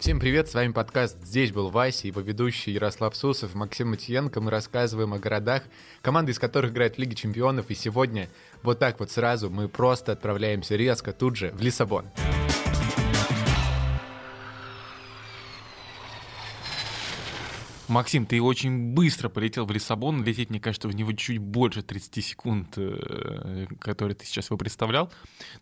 Всем привет, с вами подкаст «Здесь был Вася» его ведущий Ярослав Сусов, Максим Матиенко. Мы рассказываем о городах, команды из которых играют в Лиге Чемпионов. И сегодня вот так вот сразу мы просто отправляемся резко тут же в Лиссабон. Максим, ты очень быстро полетел в Лиссабон. Лететь, мне кажется, в него чуть больше 30 секунд, э, которые ты сейчас его представлял.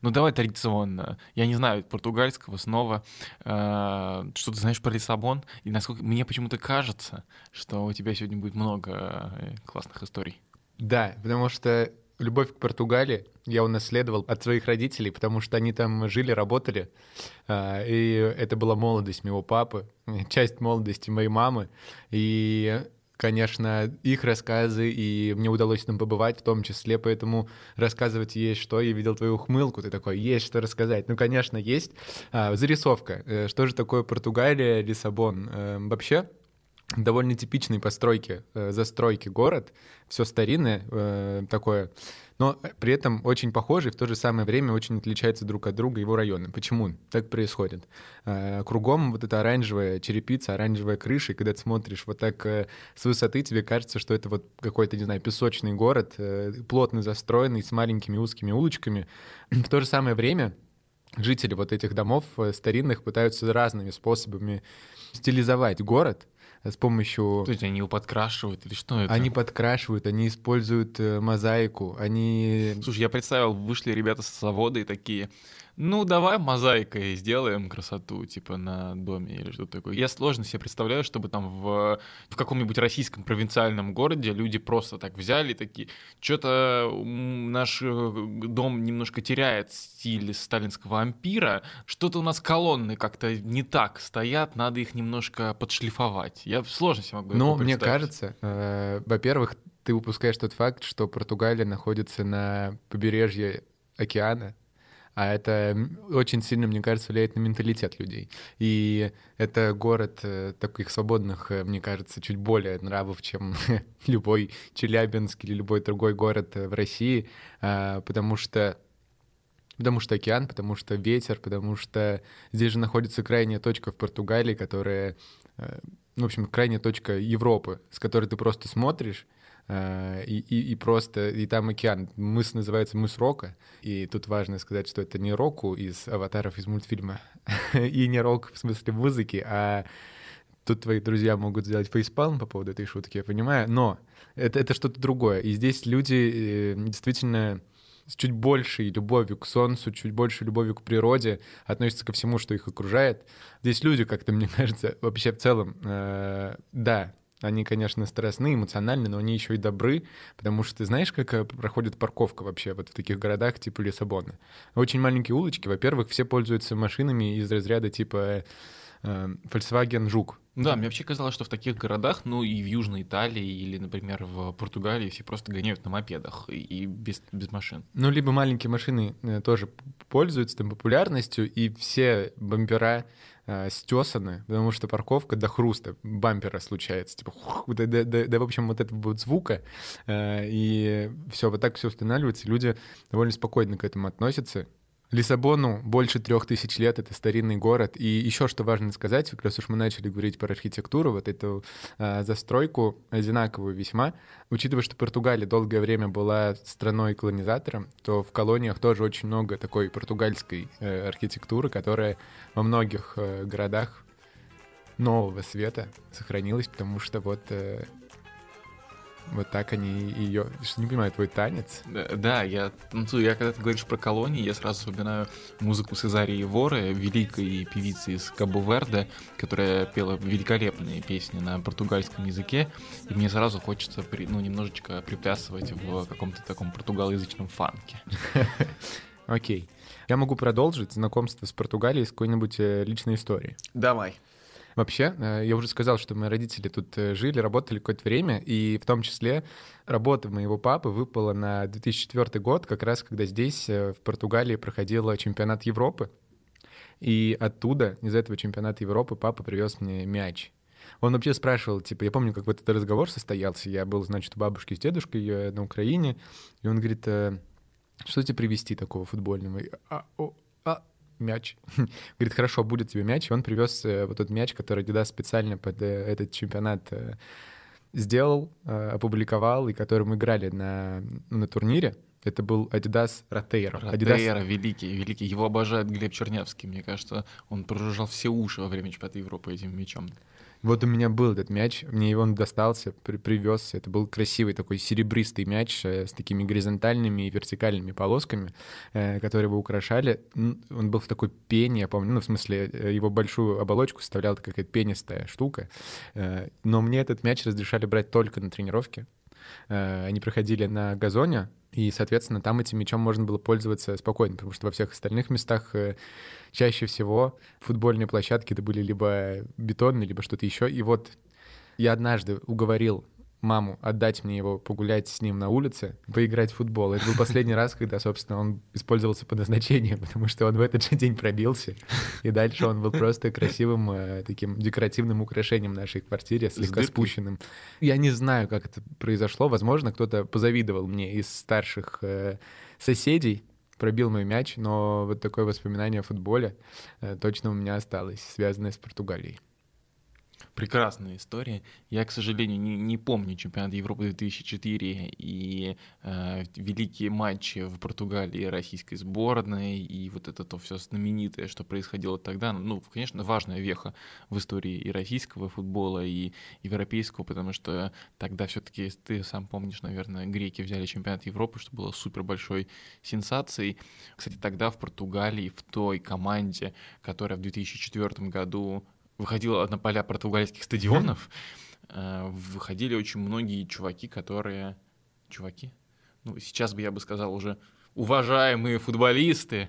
Но давай традиционно. Я не знаю португальского снова. Э, что ты знаешь про Лиссабон? И насколько мне почему-то кажется, что у тебя сегодня будет много э, классных историй. Да, потому что любовь к Португалии я унаследовал от своих родителей, потому что они там жили, работали. А, и это была молодость моего папы, часть молодости моей мамы. И конечно, их рассказы, и мне удалось там побывать в том числе, поэтому рассказывать есть что. Я видел твою ухмылку, ты такой, есть что рассказать. Ну, конечно, есть. А, зарисовка. Э, что же такое Португалия, Лиссабон? Э, вообще, довольно типичной постройки, э, застройки город, все старинное э, такое, но при этом очень похожий, в то же самое время очень отличается друг от друга его районы. Почему так происходит? Э, кругом вот эта оранжевая черепица, оранжевая крыша, и когда ты смотришь вот так с высоты, тебе кажется, что это вот какой-то, не знаю, песочный город, плотно застроенный, с маленькими узкими улочками. В то же самое время жители вот этих домов старинных пытаются разными способами стилизовать город — с помощью... То есть они его подкрашивают или что это? Они подкрашивают, они используют э, мозаику, они... Слушай, я представил, вышли ребята с завода и такие, ну, давай мозаикой сделаем красоту, типа, на доме или что-то такое. Я сложно себе представляю, чтобы там в, в каком-нибудь российском провинциальном городе люди просто так взяли такие, что-то наш э, дом немножко теряет стиль сталинского ампира, что-то у нас колонны как-то не так стоят, надо их немножко подшлифовать. Я сложно себе могу Ну, мне кажется, э, во-первых, ты упускаешь тот факт, что Португалия находится на побережье океана, а это очень сильно, мне кажется, влияет на менталитет людей. И это город э, таких свободных, э, мне кажется, чуть более нравов, чем любой Челябинск или любой другой город э, в России, а, потому что Потому что океан, потому что ветер, потому что здесь же находится крайняя точка в Португалии, которая, ну, в общем, крайняя точка Европы, с которой ты просто смотришь, и, и, и просто, и там океан. Мыс называется мыс Рока, и тут важно сказать, что это не Року из аватаров из мультфильма, и не Рок в смысле музыки, а тут твои друзья могут сделать фейспалм по поводу этой шутки, я понимаю, но это, это что-то другое. И здесь люди э, действительно с чуть большей любовью к солнцу, чуть большей любовью к природе относятся ко всему, что их окружает. Здесь люди, как-то, мне кажется, вообще в целом, э, да, они, конечно, стрессные, эмоциональные, но они еще и добры, потому что ты знаешь, как э, проходит парковка вообще вот в таких городах типа Лиссабона? Очень маленькие улочки. Во-первых, все пользуются машинами из разряда типа э, Volkswagen Жук. Да, мне вообще казалось, что в таких городах, ну и в Южной Италии или, например, в Португалии все просто гоняют на мопедах и без, без машин. Ну, либо маленькие машины э, тоже пользуются там популярностью, и все бампера э, стесаны, потому что парковка до хруста бампера случается, типа, да, да, да, да в общем, вот этого вот звука, э, и все, вот так все устанавливается, люди довольно спокойно к этому относятся, Лиссабону больше трех тысяч лет, это старинный город. И еще что важно сказать, как раз уж мы начали говорить про архитектуру, вот эту э, застройку одинаковую весьма. Учитывая, что Португалия долгое время была страной-колонизатором, то в колониях тоже очень много такой португальской э, архитектуры, которая во многих э, городах нового света сохранилась, потому что вот э, вот так они ее... Что не понимаю, твой танец? Да, да, я танцую. Я когда ты говоришь про колонии, я сразу вспоминаю музыку Сезарии Воры, великой певицы из Кабо-Верде, которая пела великолепные песни на португальском языке. И мне сразу хочется при, ну, немножечко приплясывать в каком-то таком португалоязычном фанке. Окей. Я могу продолжить знакомство с Португалией с какой-нибудь э, личной историей. Давай. Вообще, э, я уже сказал, что мои родители тут э, жили, работали какое-то время, и в том числе работа моего папы выпала на 2004 год, как раз когда здесь, э, в Португалии, проходил чемпионат Европы. И оттуда, из этого чемпионата Европы, папа привез мне мяч. Он вообще спрашивал, типа, я помню, как вот этот разговор состоялся, я был, значит, у бабушки с дедушкой на Украине, и он говорит, что тебе привезти такого футбольного? А, о, а, мяч. Говорит, хорошо, будет тебе мяч. И он привез э, вот тот мяч, который Adidas специально под э, этот чемпионат э, сделал, опубликовал, и который мы играли на, на турнире. Это был Adidas Ротейро. Ротейро, Adidas... великий, великий. Его обожает Глеб Чернявский, мне кажется. Он прожужжал все уши во время чемпионата Европы этим мячом. Вот у меня был этот мяч, мне его он достался, при привез. Это был красивый такой серебристый мяч э, с такими горизонтальными и вертикальными полосками, э, которые его украшали. Он был в такой пене, я помню, ну, в смысле, э, его большую оболочку составляла какая-то пенистая штука. Но мне этот мяч разрешали брать только на тренировке. Они проходили на газоне, и, соответственно, там этим мячом можно было пользоваться спокойно, потому что во всех остальных местах э, чаще всего футбольные площадки это были либо бетонные, либо что-то еще. И вот я однажды уговорил маму отдать мне его погулять с ним на улице, поиграть в футбол. Это был последний раз, когда, собственно, он использовался по назначению, потому что он в этот же день пробился, и дальше он был просто красивым э, таким декоративным украшением нашей квартире, слегка спущенным. Я не знаю, как это произошло. Возможно, кто-то позавидовал мне из старших э, соседей, пробил мой мяч, но вот такое воспоминание о футболе э, точно у меня осталось, связанное с Португалией прекрасная история. Я, к сожалению, не, не помню чемпионат Европы 2004 и э, великие матчи в Португалии российской сборной, и вот это то все знаменитое, что происходило тогда. Ну, конечно, важная веха в истории и российского футбола, и европейского, потому что тогда все-таки, ты сам помнишь, наверное, греки взяли чемпионат Европы, что было супер большой сенсацией. Кстати, тогда в Португалии, в той команде, которая в 2004 году выходила на поля португальских стадионов, э, выходили очень многие чуваки, которые... Чуваки? Ну, сейчас бы я бы сказал уже уважаемые футболисты,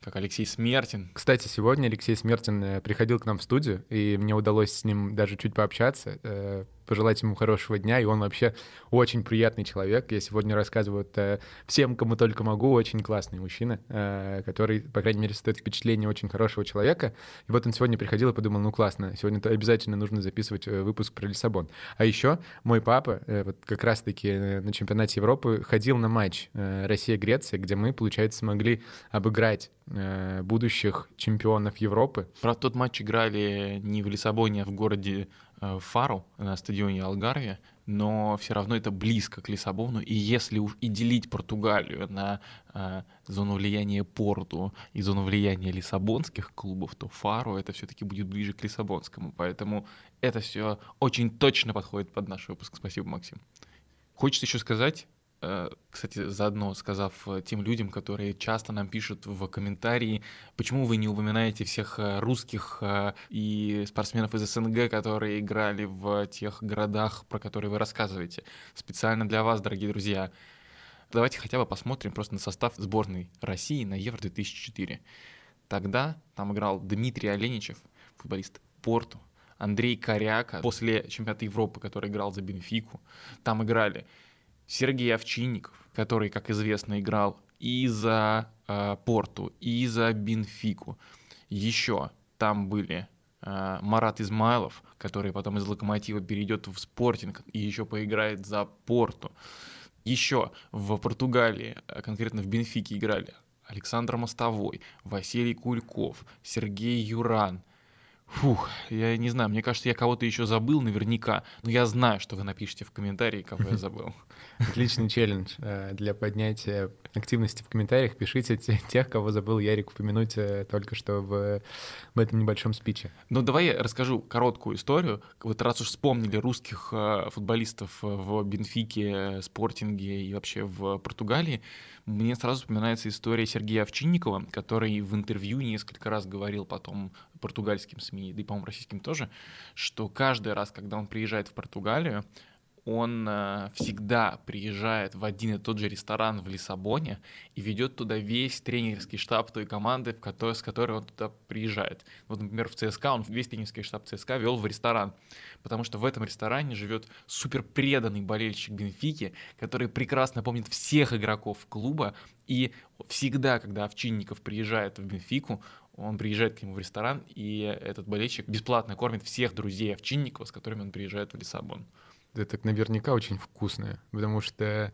как Алексей Смертин. Кстати, сегодня Алексей Смертин э, приходил к нам в студию, и мне удалось с ним даже чуть пообщаться. Э, пожелать ему хорошего дня, и он вообще очень приятный человек. Я сегодня рассказываю это всем, кому только могу, очень классный мужчина, э, который, по крайней мере, создает впечатление очень хорошего человека. И вот он сегодня приходил и подумал, ну классно, сегодня то обязательно нужно записывать э, выпуск про Лиссабон. А еще мой папа, э, вот как раз-таки на чемпионате Европы, ходил на матч Россия-Греция, где мы, получается, смогли обыграть будущих чемпионов Европы. Про тот матч играли не в Лиссабоне, а в городе Э, Фару на стадионе Алгарве, но все равно это близко к Лиссабону. И если уж и делить Португалию на э, зону влияния Порту и зону влияния лиссабонских клубов, то Фару это все-таки будет ближе к Лиссабонскому. Поэтому это все очень точно подходит под наш выпуск. Спасибо, Максим. Хочется еще сказать, Э, кстати, заодно сказав э, тем людям, которые часто нам пишут в комментарии, почему вы не упоминаете всех э, русских и спортсменов из СНГ, которые играли в тех городах, про которые вы рассказываете. Специально для вас, дорогие друзья. Давайте хотя бы посмотрим просто на состав сборной России на Евро-2004. Тогда там играл Дмитрий Оленичев, футболист Порту, Андрей Коряка, после чемпионата Европы, который играл за Бенфику. Там играли Сергей Овчинников, который, как известно, играл и за э, Порту, и за Бенфику. Еще там были э, Марат Измайлов, который потом из Локомотива перейдет в Спортинг и еще поиграет за Порту. Еще в Португалии, э, конкретно в Бенфике играли Александр Мостовой, Василий Кульков, Сергей Юран – Фух, я не знаю, мне кажется, я кого-то еще забыл наверняка, но я знаю, что вы напишите в комментарии, кого я забыл. Отличный челлендж э, для поднятия активности в комментариях. Пишите тех, кого забыл Ярик упомянуть э, только что в, в этом небольшом спиче. Ну, давай я расскажу короткую историю. Вот раз уж вспомнили русских э, футболистов в Бенфике, Спортинге и вообще в Португалии, мне сразу вспоминается история Сергея Овчинникова, который в интервью несколько раз говорил потом португальским СМИ, да и, по-моему, российским тоже, что каждый раз, когда он приезжает в Португалию, он э, всегда приезжает в один и тот же ресторан в Лиссабоне и ведет туда весь тренерский штаб той команды, в которой, с которой он туда приезжает. Вот, например, в ЦСКА он весь тренерский штаб ЦСКА вел в ресторан, потому что в этом ресторане живет супер преданный болельщик Бенфики, который прекрасно помнит всех игроков клуба, и всегда, когда Овчинников приезжает в Бенфику, он приезжает к нему в ресторан, и этот болельщик бесплатно кормит всех друзей Овчинникова, с которыми он приезжает в Лиссабон это наверняка очень вкусное, потому что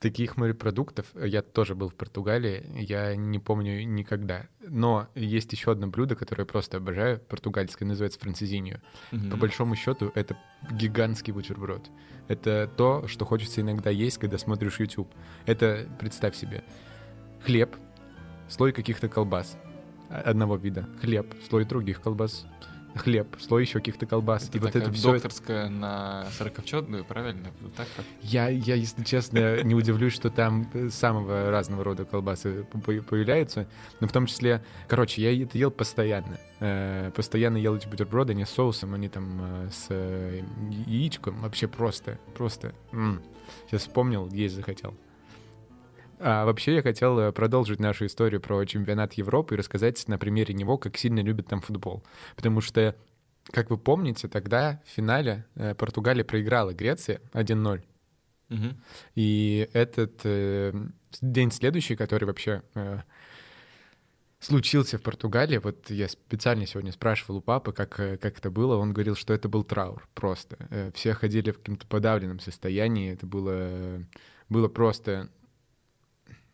Таких морепродуктов, я тоже был в Португалии, я не помню никогда. Но есть еще одно блюдо, которое я просто обожаю, португальское, называется францезиньо. Мгм. По большому счету, это гигантский бутерброд. Это то, что хочется иногда есть, когда смотришь YouTube. Это, представь себе, хлеб, слой каких-то колбас а- одного вида, хлеб, слой других колбас, хлеб, слой еще каких-то колбас. Это и вот это все докторская на сорокопчетную, правильно? Так вот. Я, я, если честно, не удивлюсь, что там э, самого разного рода колбасы по- по- появляются. Но в том числе, короче, я это ел постоянно. Э, Постоянно ел эти бутерброды, не с соусом, они там э, с яичком. Вообще просто, просто. Сейчас вспомнил, есть захотел. А вообще я хотел э, продолжить нашу историю про чемпионат Европы и рассказать на примере него, как сильно любят там футбол. Потому что, как вы помните, тогда в финале э, Португалия проиграла Греции 1-0. Мгм. И этот э, день следующий, который вообще э, случился в Португалии, вот я специально сегодня спрашивал у папы, как, э, как это было, он говорил, что это был траур просто. Все ходили в каком-то подавленном состоянии, это было, было просто,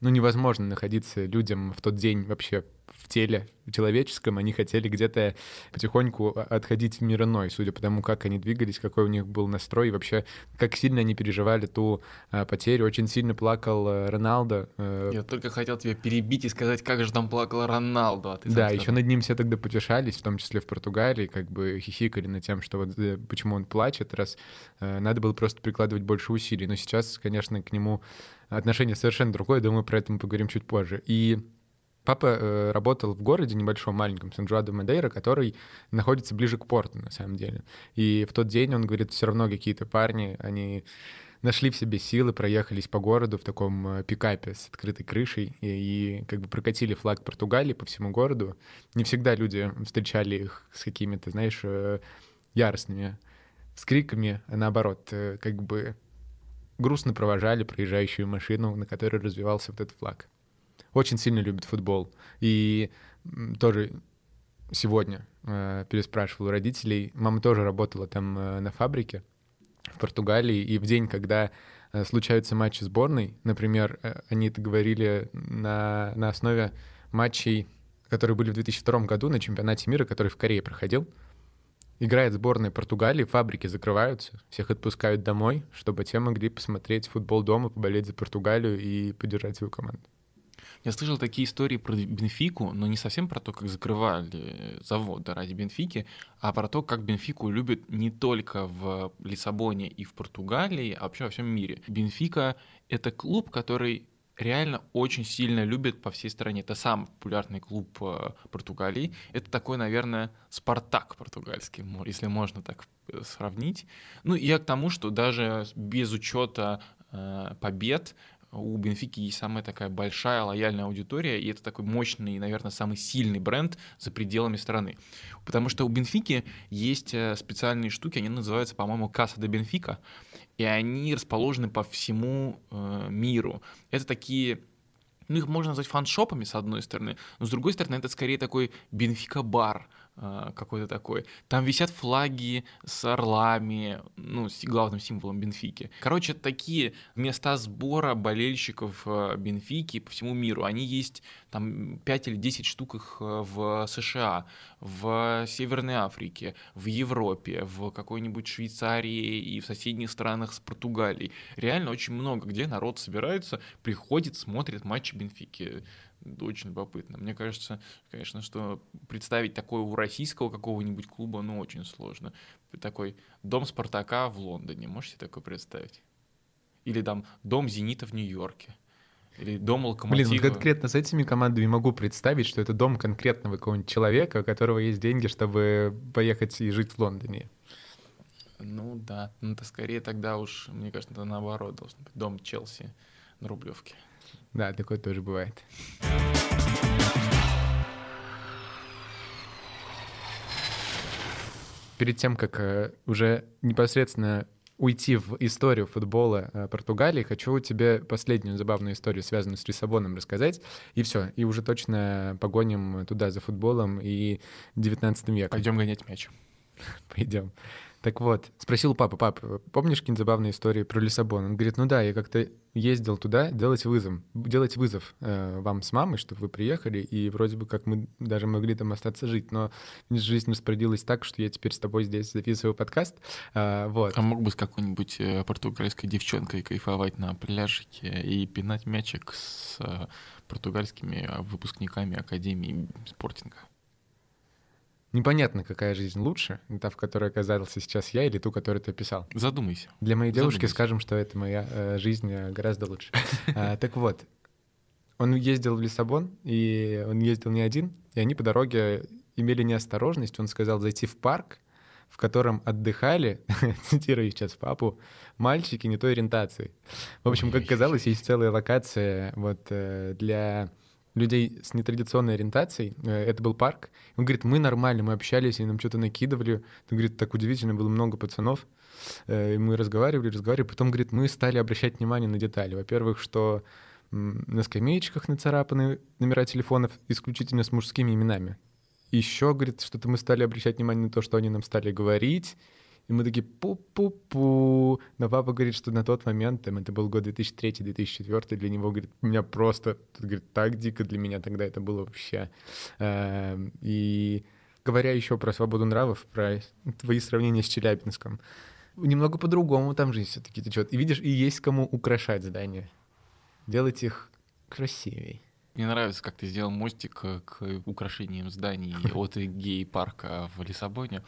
ну, невозможно находиться людям в тот день вообще теле человеческом, они хотели где-то потихоньку отходить в мир иной, судя по тому, как они двигались, какой у них был настрой, и вообще, как сильно они переживали ту а, потерю. Очень сильно плакал э, Роналдо. э, Я только хотел тебя перебить и сказать, как же там плакал Роналду. А ты да, еще над ним все тогда потешались, в том числе в Португалии, как бы хихикали над тем, что вот э, почему он плачет, раз э, надо было просто прикладывать больше усилий. Но сейчас, конечно, к нему отношение совершенно другое, думаю, про это мы поговорим чуть позже. И папа э, работал в городе небольшом, маленьком, Сан-Жуа-де-Мадейро, который находится ближе к порту, на самом деле. И в тот день, он говорит, все равно какие-то парни, они нашли в себе силы, проехались по городу в таком э, пикапе с открытой крышей и, и как бы прокатили флаг Португалии по всему городу. Не всегда люди встречали их с какими-то, знаешь, э, яростными с криками, а наоборот, э, как бы грустно провожали проезжающую машину, на которой развивался вот этот флаг. Очень сильно любят футбол. И тоже сегодня э, переспрашивал у родителей. Мама тоже работала там э, на фабрике в Португалии, и в день, когда э, случаются матчи сборной, например, э, они это говорили на, на основе матчей, которые были в 2002 году на чемпионате мира, который в Корее проходил. Играет сборная Португалии, фабрики закрываются, всех отпускают домой, чтобы те могли посмотреть футбол дома, поболеть за Португалию и поддержать свою команду. Я слышал такие истории про Бенфику, но не совсем про то, как закрывали заводы ради Бенфики, а про то, как Бенфику любят не только в Лиссабоне и в Португалии, а вообще во всем мире. Бенфика — это клуб, который реально очень сильно любят по всей стране. Это самый популярный клуб э, Португалии. Это такой, наверное, Спартак португальский, если можно так э, сравнить. Ну, я к тому, что даже без учета э, побед у Бенфики есть самая такая большая лояльная аудитория, и это такой мощный, наверное, самый сильный бренд за пределами страны. Потому что у Бенфики есть э, специальные штуки, они называются, по-моему, Касса де Бенфика, и они расположены по всему э, миру. Это такие ну, их можно назвать фаншопами, с одной стороны, но с другой стороны, это скорее такой Бенфика-бар какой-то такой. Там висят флаги с орлами, ну, с главным символом Бенфики. Короче, такие места сбора болельщиков э, Бенфики по всему миру. Они есть там 5 или 10 штук их э, в США, в Северной Африке, в Европе, в какой-нибудь Швейцарии и в соседних странах с Португалией. Реально очень много, где народ собирается, приходит, смотрит матчи Бенфики. Очень любопытно. Мне кажется, конечно, что представить такое у российского какого-нибудь клуба, ну, очень сложно. Такой дом Спартака в Лондоне, можете такое представить? Или там дом Зенита в Нью-Йорке. Или дом Блин, Локомотива. вот конкретно с этими командами могу представить, что это дом конкретного какого-нибудь человека, у которого есть деньги, чтобы поехать и жить в Лондоне. Ну да, ну это скорее тогда уж, мне кажется, это наоборот должно быть. Дом Челси на Рублевке. Да, такое тоже бывает. Перед тем, как э, уже непосредственно уйти в историю футбола э, Португалии, хочу тебе последнюю забавную историю, связанную с Лиссабоном, рассказать. И все, и уже точно погоним туда за футболом и 19 веком. Пойдем гонять мяч. Пойдем. Так вот, спросил у папы, папа, помнишь какие-нибудь забавные истории про Лиссабон? Он говорит, ну да, я как-то ездил туда делать вызов, делать вызов э, вам с мамой, чтобы вы приехали, и вроде бы как мы даже могли там остаться жить, но жизнь распорядилась так, что я теперь с тобой здесь записываю подкаст, э, вот. А мог бы с какой-нибудь э, португальской девчонкой кайфовать на пляжике и пинать мячик с э, португальскими выпускниками Академии спортинга? Непонятно, какая жизнь лучше, та, в которой оказался сейчас я, или ту, которую ты описал. Задумайся. Для моей девушки Задумайся. скажем, что это моя э, жизнь э, гораздо лучше. А, так вот, он ездил в Лиссабон, и он ездил не один, и они по дороге имели неосторожность, он сказал, зайти в парк, в котором отдыхали, цитирую сейчас папу, мальчики не той ориентации. В общем, как казалось, есть целая локация вот э, для людей с нетрадиционной ориентацией. Э, это был парк. Он говорит, мы нормально, мы общались, и нам что-то накидывали. Он говорит, так удивительно, было много пацанов. Э, и мы разговаривали, разговаривали. Потом, говорит, мы стали обращать внимание на детали. Во-первых, что на скамеечках нацарапаны номера телефонов исключительно с мужскими именами. Еще, говорит, что-то мы стали обращать внимание на то, что они нам стали говорить. И мы такие пу-пу-пу. Но папа говорит, что на тот момент, там, это был год 2003-2004, для него, говорит, меня просто, говорит, так дико для меня тогда это было вообще. Эм, и говоря еще про свободу нравов, про твои сравнения с Челябинском, немного по-другому там жизнь все-таки течет. И видишь, и есть кому украшать здания, делать их красивее. Мне нравится, как ты сделал мостик э, к украшениям зданий от гей-парка в Лиссабоне.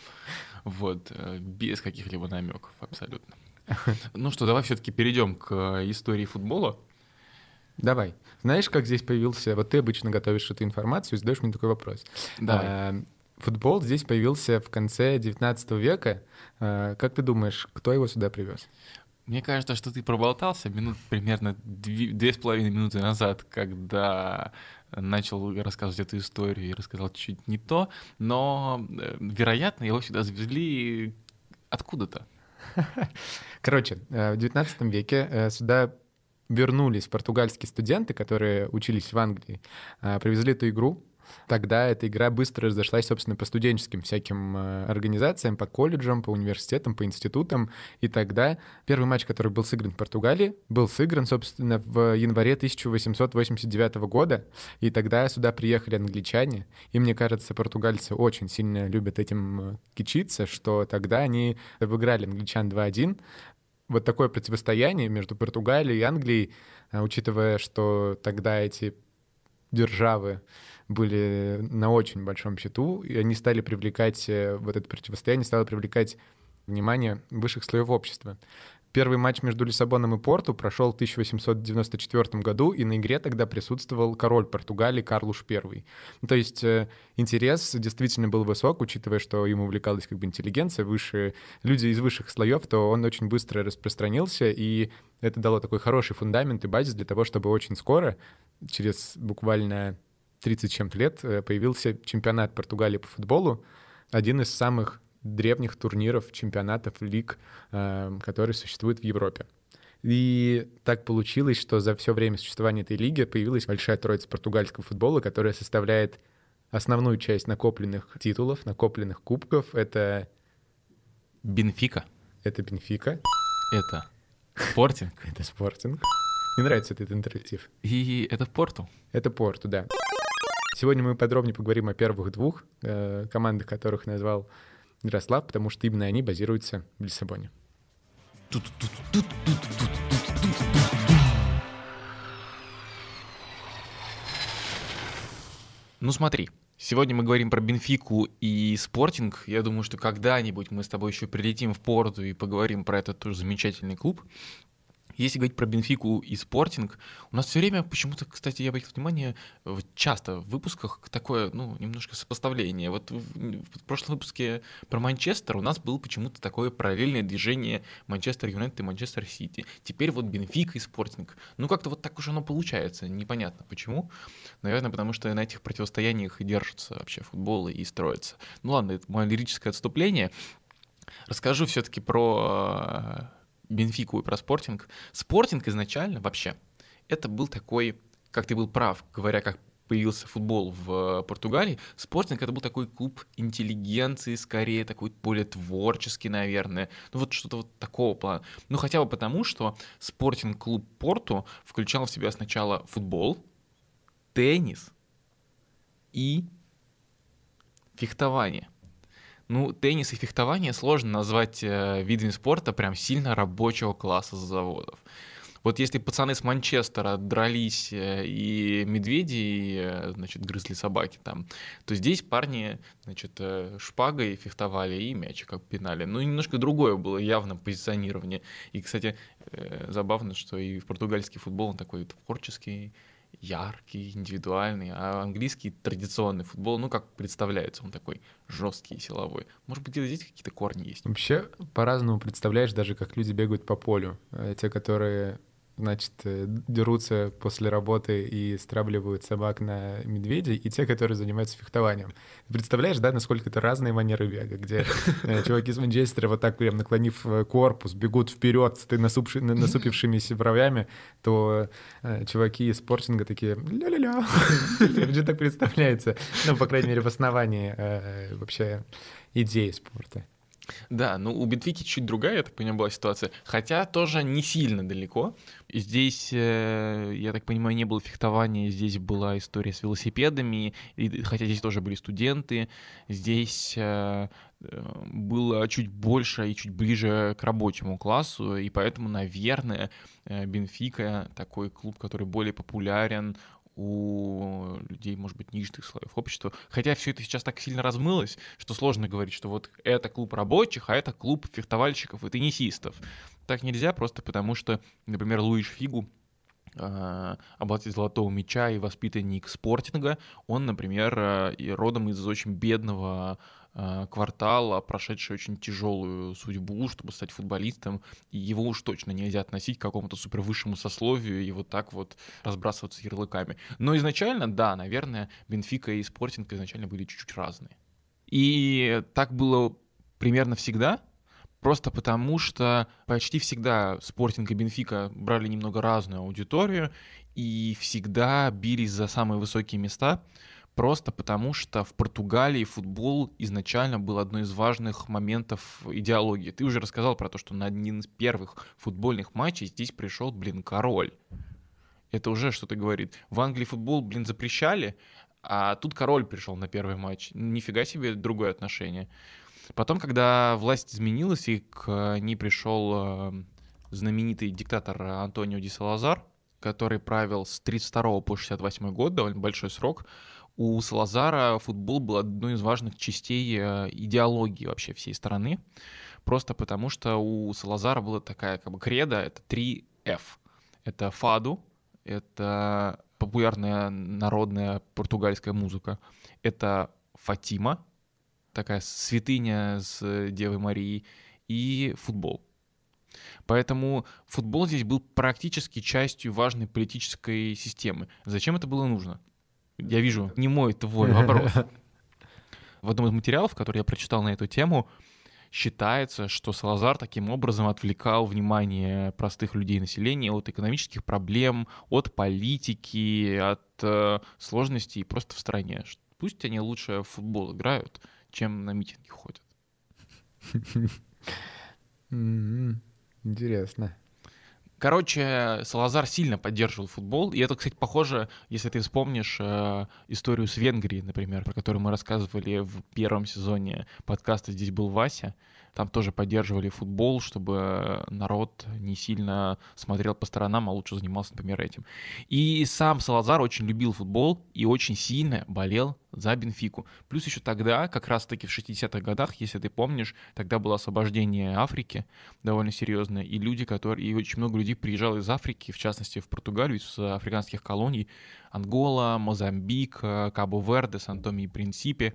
Вот, э, без каких-либо намеков абсолютно. Ну что, давай все-таки перейдем к истории футбола. Давай. Знаешь, как здесь появился... Вот ты обычно готовишь эту информацию задаешь мне такой вопрос. Да. Футбол здесь появился в конце 19 века. А, как ты думаешь, кто его сюда привез? Мне кажется, что ты проболтался минут примерно две, две с половиной минуты назад, когда начал рассказывать эту историю и рассказал чуть не то, но, э, вероятно, его сюда завезли откуда-то. Короче, э, в XIX веке э, сюда вернулись португальские студенты, которые учились в Англии, привезли эту игру, Тогда эта игра быстро разошлась, собственно, по студенческим всяким э, организациям, по колледжам, по университетам, по институтам. И тогда первый матч, который был сыгран в Португалии, был сыгран, собственно, в январе 1889 года. И тогда сюда приехали англичане. И мне кажется, португальцы очень сильно любят этим э, кичиться, что тогда они выиграли англичан 2-1 вот такое противостояние между Португалией и Англией, э, учитывая, что тогда эти державы были на очень большом счету, и они стали привлекать, э, вот это противостояние стало привлекать внимание высших слоев общества. Первый матч между Лиссабоном и Порту прошел в 1894 году, и на игре тогда присутствовал король Португалии Карлуш I. Ну, то есть э, интерес действительно был высок, учитывая, что ему увлекалась как бы интеллигенция, выше, люди из высших слоев, то он очень быстро распространился, и это дало такой хороший фундамент и базис для того, чтобы очень скоро, через буквально 30 чем-то лет э, появился чемпионат Португалии по футболу, один из самых древних турниров, чемпионатов, лиг, э, которые существуют в Европе. И так получилось, что за все время существования этой лиги появилась большая троица португальского футбола, которая составляет основную часть накопленных титулов, накопленных кубков. Это Бенфика. Это Бенфика. Это Спортинг. Это Спортинг. Мне нравится этот интерактив. И это Порту. Это Порту, да. Сегодня мы подробнее поговорим о первых двух э, командах, которых назвал Ярослав, потому что именно они базируются в Лиссабоне. Ну смотри, сегодня мы говорим про Бенфику и Спортинг. Я думаю, что когда-нибудь мы с тобой еще прилетим в Порту и поговорим про этот тоже замечательный клуб. Если говорить про Бенфику и Спортинг, у нас все время почему-то, кстати, я обратил внимание, часто в выпусках такое, ну, немножко сопоставление. Вот в, в прошлом выпуске про Манчестер у нас было почему-то такое параллельное движение Манчестер Юнайтед и Манчестер Сити. Теперь вот Бенфика и Спортинг. Ну, как-то вот так уж оно получается, непонятно почему. Наверное, потому что на этих противостояниях и держатся вообще футболы и строятся. Ну ладно, это мое лирическое отступление. Расскажу все-таки про Бенфику и про Спортинг. Спортинг изначально вообще, это был такой, как ты был прав, говоря как появился футбол в Португалии, спортинг это был такой клуб интеллигенции, скорее такой более творческий, наверное. Ну вот что-то вот такого плана. Ну хотя бы потому, что спортинг-клуб Порту включал в себя сначала футбол, теннис и фехтование. Ну, теннис и фехтование сложно назвать э, видами спорта прям сильно рабочего класса заводов. Вот если пацаны с Манчестера дрались э, и медведи, э, значит, грызли собаки там, то здесь парни, значит, шпагой фехтовали и мячик как пинали. Ну, немножко другое было явно позиционирование. И, кстати, забавно, что и в португальский футбол он такой творческий, яркий, индивидуальный, а английский традиционный футбол, ну, как представляется, он такой жесткий силовой. Может быть, здесь какие-то корни есть? Вообще, по-разному представляешь даже, как люди бегают по полю. Те, которые значит, э, дерутся после работы и стравливают собак на медведей, и те, которые занимаются фехтованием. представляешь, да, насколько это разные манеры бега, где э, чуваки с Манчестера вот так прям наклонив э, корпус, бегут вперед с насупившимися бровями, то чуваки из спортинга такие ля-ля-ля. Мне так представляется, ну, по крайней мере, в основании вообще идеи спорта. Да, ну у Битвики чуть другая, я так понимаю, была ситуация. Хотя тоже не сильно далеко. Здесь, э, я так понимаю, не было фехтования, здесь была история с велосипедами, и, хотя здесь тоже были студенты. Здесь э, э, было чуть больше и чуть ближе к рабочему классу, и поэтому, наверное, Бенфика такой клуб, который более популярен у людей, может быть, нижних слоев общества. Хотя все это сейчас так сильно размылось, что сложно говорить, что вот это клуб рабочих, а это клуб фехтовальщиков и теннисистов. Так нельзя просто потому, что, например, Луиш Фигу, э, обладатель золотого мяча и воспитанник спортинга, он, например, э, и родом из очень бедного квартала, прошедший очень тяжелую судьбу, чтобы стать футболистом, и его уж точно нельзя относить к какому-то супервысшему сословию и вот так вот разбрасываться ярлыками. Но изначально, да, наверное, Бенфика и Спортинг изначально были чуть-чуть разные. И так было примерно всегда, просто потому что почти всегда Спортинг и Бенфика брали немного разную аудиторию и всегда бились за самые высокие места, Просто потому, что в Португалии футбол изначально был одной из важных моментов идеологии. Ты уже рассказал про то, что на один из первых футбольных матчей здесь пришел, блин, король. Это уже что-то говорит. В Англии футбол, блин, запрещали, а тут король пришел на первый матч. Нифига себе другое отношение. Потом, когда власть изменилась, и к ней пришел э, знаменитый диктатор Антонио Ди Салазар, который правил с 32 по 68 год, довольно большой срок, у Салазара футбол был одной из важных частей э, идеологии вообще всей страны, просто потому что у Салазара была такая как бы кредо, это 3 F. Это фаду, это популярная народная португальская музыка, это Фатима, такая святыня с Девой Марией, и футбол. Поэтому футбол здесь был практически частью важной политической системы. Зачем это было нужно? Я вижу, не мой твой вопрос. В одном из материалов, который я прочитал на эту тему, считается, что Салазар таким образом отвлекал внимание простых людей населения от экономических проблем, от политики, от э, сложностей просто в стране. Пусть они лучше в футбол играют, чем на митинги ходят. М-м-м. Интересно. Короче, Салазар сильно поддерживал футбол, и это, кстати, похоже, если ты вспомнишь э, историю с Венгрией, например, про которую мы рассказывали в первом сезоне подкаста «Здесь был Вася», там тоже поддерживали футбол, чтобы народ не сильно смотрел по сторонам, а лучше занимался, например, этим. И сам Салазар очень любил футбол и очень сильно болел за Бенфику. Плюс еще тогда, как раз-таки в 60-х годах, если ты помнишь, тогда было освобождение Африки довольно серьезное, и люди, которые, и очень много людей приезжало из Африки, в частности в Португалию, из африканских колоний, Ангола, Мозамбик, Кабо-Верде, Сан-Томе и Принципе,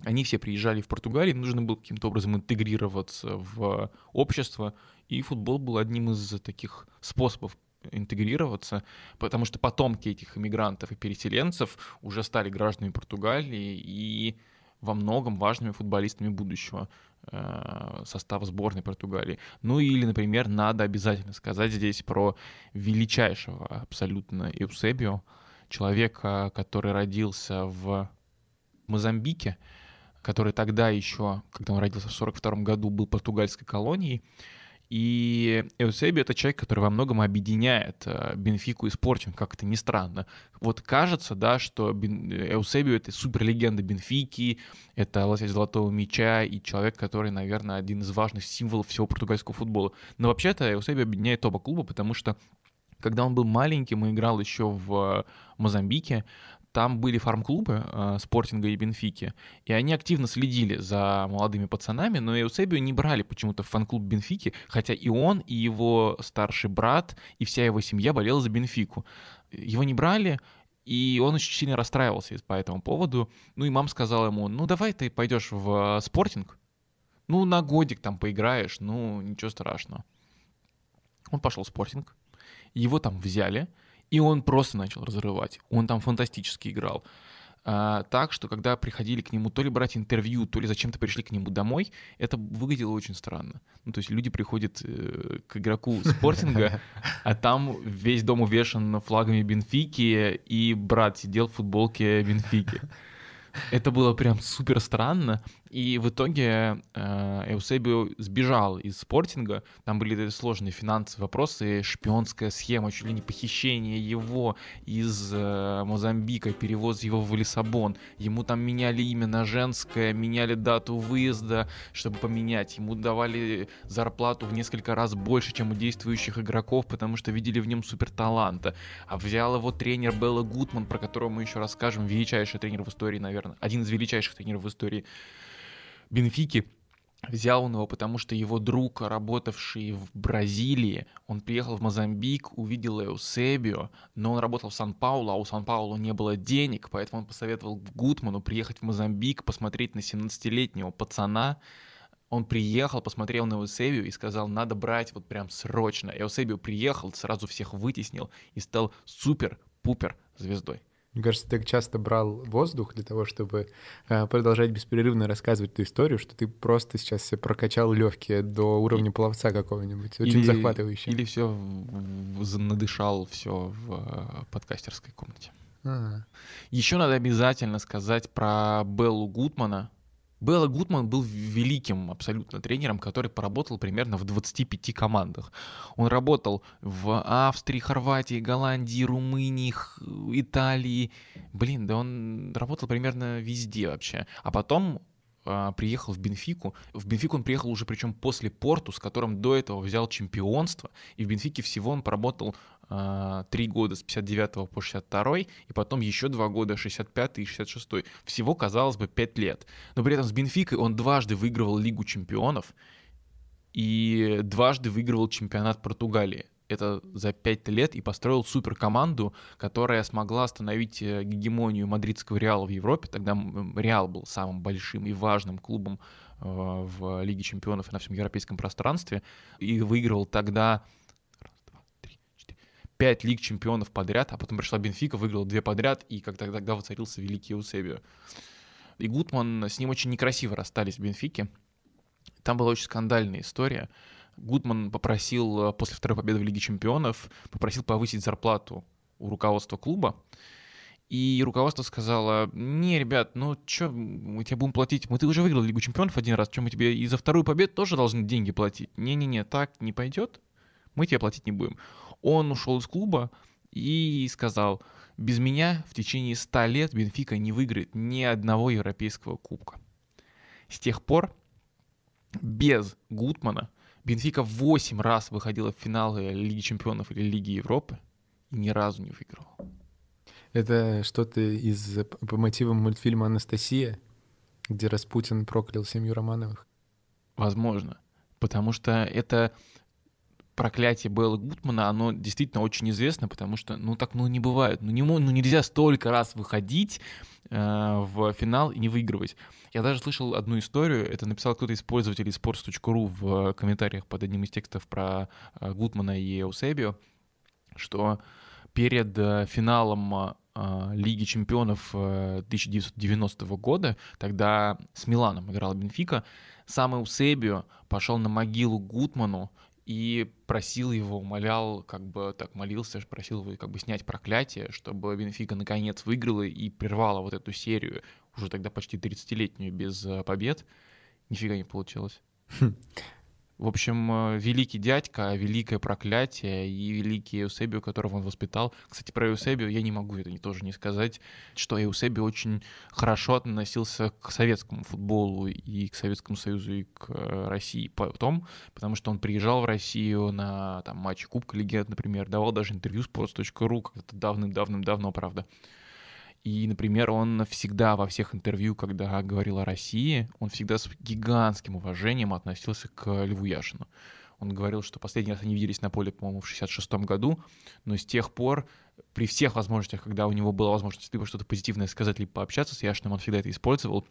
они все приезжали в Португалию, нужно было каким-то образом интегрироваться в общество, и футбол был одним из таких способов интегрироваться, потому что потомки этих иммигрантов и переселенцев уже стали гражданами Португалии и во многом важными футболистами будущего э, состава сборной Португалии. Ну или, например, надо обязательно сказать здесь про величайшего абсолютно Эусебио, человека, который родился в Мозамбике, который тогда еще, когда он родился в 42 году, был португальской колонией. И Эусеби — это человек, который во многом объединяет э, Бенфику и Спортинг, как это ни странно. Вот кажется, да, что Эусеби — это суперлегенда Бенфики, это лосять золотого мяча и человек, который, наверное, один из важных символов всего португальского футбола. Но вообще-то Эусеби объединяет оба клуба, потому что когда он был маленьким и играл еще в Мозамбике, там были фарм-клубы э, Спортинга и Бенфики, и они активно следили за молодыми пацанами, но Эусебио не брали почему-то в фан-клуб Бенфики, хотя и он, и его старший брат, и вся его семья болела за Бенфику. Его не брали, и он очень сильно расстраивался по этому поводу. Ну и мама сказала ему, ну давай ты пойдешь в спортинг, ну на годик там поиграешь, ну ничего страшного. Он пошел в спортинг, его там взяли, и он просто начал разрывать. Он там фантастически играл. А, так что, когда приходили к нему то ли брать интервью, то ли зачем-то пришли к нему домой, это выглядело очень странно. Ну, то есть люди приходят э, к игроку спортинга, а там весь дом увешан флагами Бенфики, и брат сидел в футболке Бенфики. Это было прям супер странно. И в итоге э, Эусебио сбежал из спортинга. Там были сложные финансовые вопросы, шпионская схема, чуть ли не похищение его из э, Мозамбика, перевоз его в Лиссабон. Ему там меняли имя на женское, меняли дату выезда, чтобы поменять. Ему давали зарплату в несколько раз больше, чем у действующих игроков, потому что видели в нем супер таланта. А взял его тренер Белла Гутман, про которого мы еще расскажем, величайший тренер в истории, наверное, один из величайших тренеров в истории Бенфики Взял он его, потому что его друг, работавший в Бразилии, он приехал в Мозамбик, увидел Эусебио, но он работал в Сан-Паулу, а у Сан-Паулу не было денег, поэтому он посоветовал Гутману приехать в Мозамбик, посмотреть на 17-летнего пацана. Он приехал, посмотрел на Эусебио и сказал, надо брать вот прям срочно. Эусебио приехал, сразу всех вытеснил и стал супер-пупер звездой. Мне кажется, ты так часто брал воздух для того, чтобы э, продолжать беспрерывно рассказывать эту историю, что ты просто сейчас себе прокачал легкие до уровня пловца какого-нибудь. Очень или, захватывающе. Или все надышал все в э, подкастерской комнате. А-а. Еще надо обязательно сказать про Беллу Гутмана, Белла Гутман был великим абсолютно тренером, который поработал примерно в 25 командах. Он работал в Австрии, Хорватии, Голландии, Румынии, Италии. Блин, да он работал примерно везде вообще. А потом а, приехал в Бенфику. В Бенфику он приехал уже причем после Порту, с которым до этого взял чемпионство. И в Бенфике всего он поработал три года с 59 по 62 и потом еще два года 65 и 66 всего казалось бы пять лет но при этом с Бенфикой он дважды выигрывал Лигу чемпионов и дважды выигрывал чемпионат Португалии это за пять лет и построил супер команду, которая смогла остановить э, гегемонию мадридского Реала в Европе. Тогда Реал был самым большим и важным клубом э, в Лиге чемпионов и на всем европейском пространстве. И выигрывал тогда пять лиг чемпионов подряд, а потом пришла Бенфика, выиграла две подряд, и как тогда воцарился великий Эусебио. И Гутман, с ним очень некрасиво расстались в Бенфике. Там была очень скандальная история. Гутман попросил э, после второй победы в Лиге чемпионов, попросил повысить зарплату у руководства клуба. И руководство сказало, не, ребят, ну что, мы тебе будем платить, мы ты уже выиграл Лигу чемпионов один раз, что мы тебе и за вторую победу тоже должны деньги платить? Не-не-не, так не пойдет, мы тебе платить не будем. Он ушел из клуба и сказал, без меня в течение 100 лет Бенфика не выиграет ни одного европейского кубка. С тех пор без Гутмана Бенфика 8 раз выходила в финалы Лиги Чемпионов или Лиги Европы и ни разу не выиграла. Это что-то из по мотивам мультфильма «Анастасия», где Распутин проклял семью Романовых? Возможно. Потому что это проклятие Белла Гутмана, оно действительно очень известно, потому что, ну, так, ну, не бывает. Ну, не, ну нельзя столько раз выходить э, в финал и не выигрывать. Я даже слышал одну историю, это написал кто-то из пользователей sports.ru в комментариях под одним из текстов про э, Гутмана и Эусебио, что перед э, финалом э, Лиги чемпионов э, 1990 года, тогда с Миланом играл Бенфика, сам Эусебио пошел на могилу Гутману и просил его, умолял, как бы так молился, просил его как бы снять проклятие, чтобы Бенфика наконец выиграла и прервала вот эту серию, уже тогда почти 30-летнюю без э, побед. Нифига не получилось. В общем, э, великий дядька, великое проклятие и великий Эусебио, которого он воспитал. Кстати, про Эусебио я не могу это тоже не сказать, что Эусебио очень хорошо относился к советскому футболу и к Советскому Союзу, и к э, России потом, потому что он приезжал в Россию на там, матчи Кубка Легенд, например, давал даже интервью sports.ru, как-то давным-давным-давно, правда. И, например, он всегда во всех интервью, когда говорил о России, он всегда с гигантским уважением относился к Льву Яшину. Он говорил, что последний раз они виделись на поле, по-моему, в 66-м году, но с тех пор, при всех возможностях, когда у него была возможность либо что-то позитивное сказать, либо пообщаться с Яшиным, он всегда это использовал.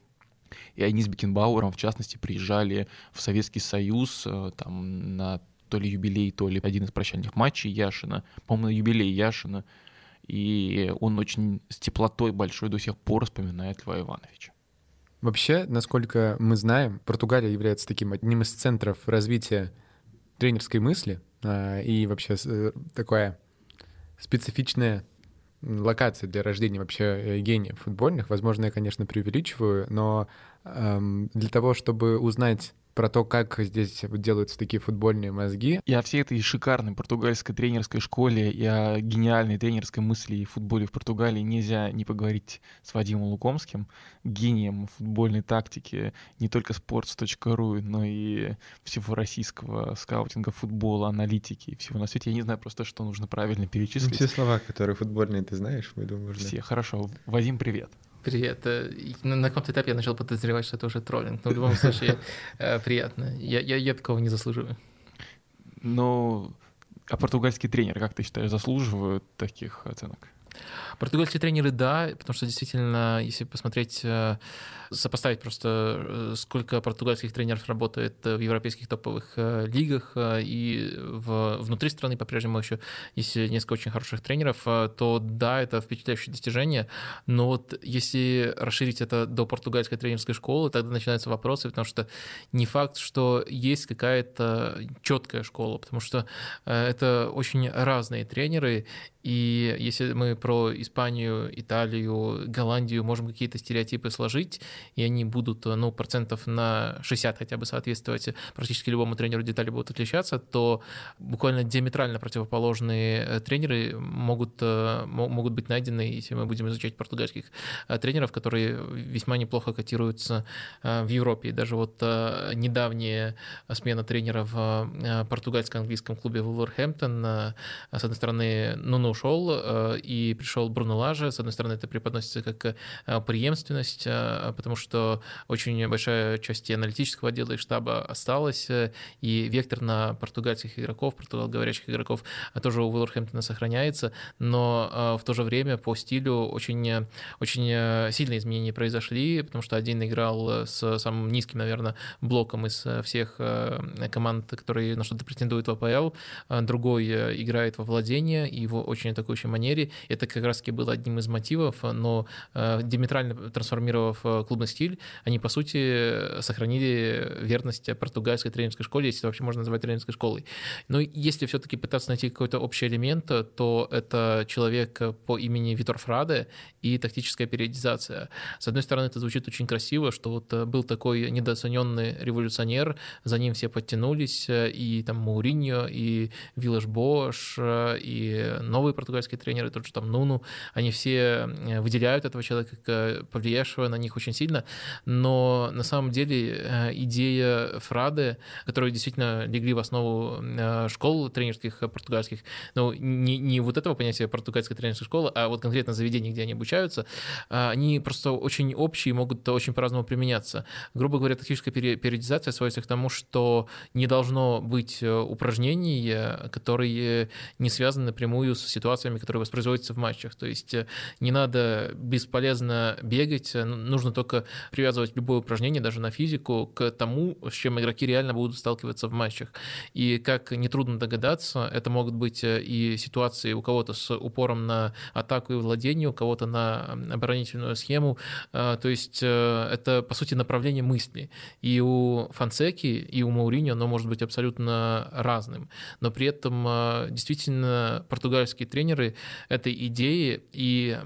И они с Бекенбауэром, в частности, приезжали в Советский Союз э, там, на то ли юбилей, то ли один из прощальных матчей Яшина, по-моему, на юбилей Яшина, и он очень с теплотой большой до сих пор вспоминает Льва Ивановича. Вообще, насколько мы знаем, Португалия является таким одним из центров развития тренерской мысли а, и вообще э, такая специфичная локация для рождения вообще э, гениев футбольных. Возможно, я, конечно, преувеличиваю, но эм, для того, чтобы узнать про то, как здесь делаются такие футбольные мозги. И о всей этой шикарной португальской тренерской школе и о гениальной тренерской мысли и футболе в Португалии нельзя не поговорить с Вадимом Лукомским, гением футбольной тактики не только sports.ru, но и всего российского скаутинга, футбола, аналитики и всего на свете. Я не знаю просто, что нужно правильно перечислить. Ну, все слова, которые футбольные ты знаешь, мы думаем. Все, хорошо. Вадим, привет. Привет. Э, на каком-то этапе я начал подозревать, что это уже троллинг. Но в любом случае э, приятно. Я, я, я такого не заслуживаю. Ну, а португальский тренер, как ты считаешь, заслуживают таких оценок? Португальские тренеры, да, потому что действительно, если посмотреть, э, сопоставить просто, э, сколько португальских тренеров работает в европейских топовых э, лигах и в, внутри страны по-прежнему еще есть несколько очень хороших тренеров, то да, это впечатляющее достижение, но вот если расширить это до португальской тренерской школы, тогда начинаются вопросы, потому что не факт, что есть какая-то четкая школа, потому что это очень разные тренеры, и если мы про Испанию, Италию, Голландию можем какие-то стереотипы сложить, и они будут, ну, процентов на 60 хотя бы соответствовать практически любому тренеру, детали будут отличаться, то буквально диаметрально противоположные э, тренеры могут, э, могут быть найдены, если мы будем изучать португальских э, тренеров, которые весьма неплохо котируются в Европе. И даже вот недавняя смена тренера в португальско-английском клубе Вулверхэмптон, с одной стороны, ну, ну ушел, э, и пришел Бруно Лажа. С одной стороны, это преподносится как э, преемственность, э, потому что очень большая часть аналитического отдела и штаба осталась, и вектор на португальских игроков, португалговорящих игроков тоже у Уилверхэмптона сохраняется, но в то же время по стилю очень, очень сильные изменения произошли, потому что один играл с самым низким, наверное, блоком из всех команд, которые на что-то претендуют в АПЛ, другой играет во владение, и его очень атакующей манере. Это как раз-таки было одним из мотивов, но э, диаметрально трансформировав э, клубный стиль, они, по сути, сохранили верность португальской тренерской школе, если это вообще можно назвать тренерской школой. Но если все-таки пытаться найти какой-то общий элемент, то это человек по имени Витор Фраде и тактическая периодизация. С одной стороны, это звучит очень красиво, что вот э, был такой недооцененный революционер, за ним все подтянулись, и там Мауриньо, и Виллаж Бош, и новый новые португальские тренеры, тот же там Нуну, они все э, выделяют этого человека, как повлиявшего на них очень сильно, но на самом деле э, идея Фрады, которые действительно легли в основу э, школ тренерских португальских, ну, не, не вот этого понятия португальской тренерской школы, а вот конкретно заведений, где они обучаются, они просто очень общие, могут очень по-разному применяться. Грубо говоря, тактическая периодизация сводится к тому, что не должно быть упражнений, которые не связаны напрямую с ситуациями, которые воспроизводятся в матчах. То есть не надо бесполезно бегать, нужно только привязывать любое упражнение, даже на физику, к тому, с чем игроки реально будут сталкиваться в матчах. И как нетрудно догадаться, это могут быть и ситуации у кого-то с упором на атаку и владение, у кого-то на оборонительную схему. То есть это, по сути, направление мысли. И у Фансеки, и у Маурини оно может быть абсолютно разным. Но при этом действительно португальские тренеры этой идеи, и,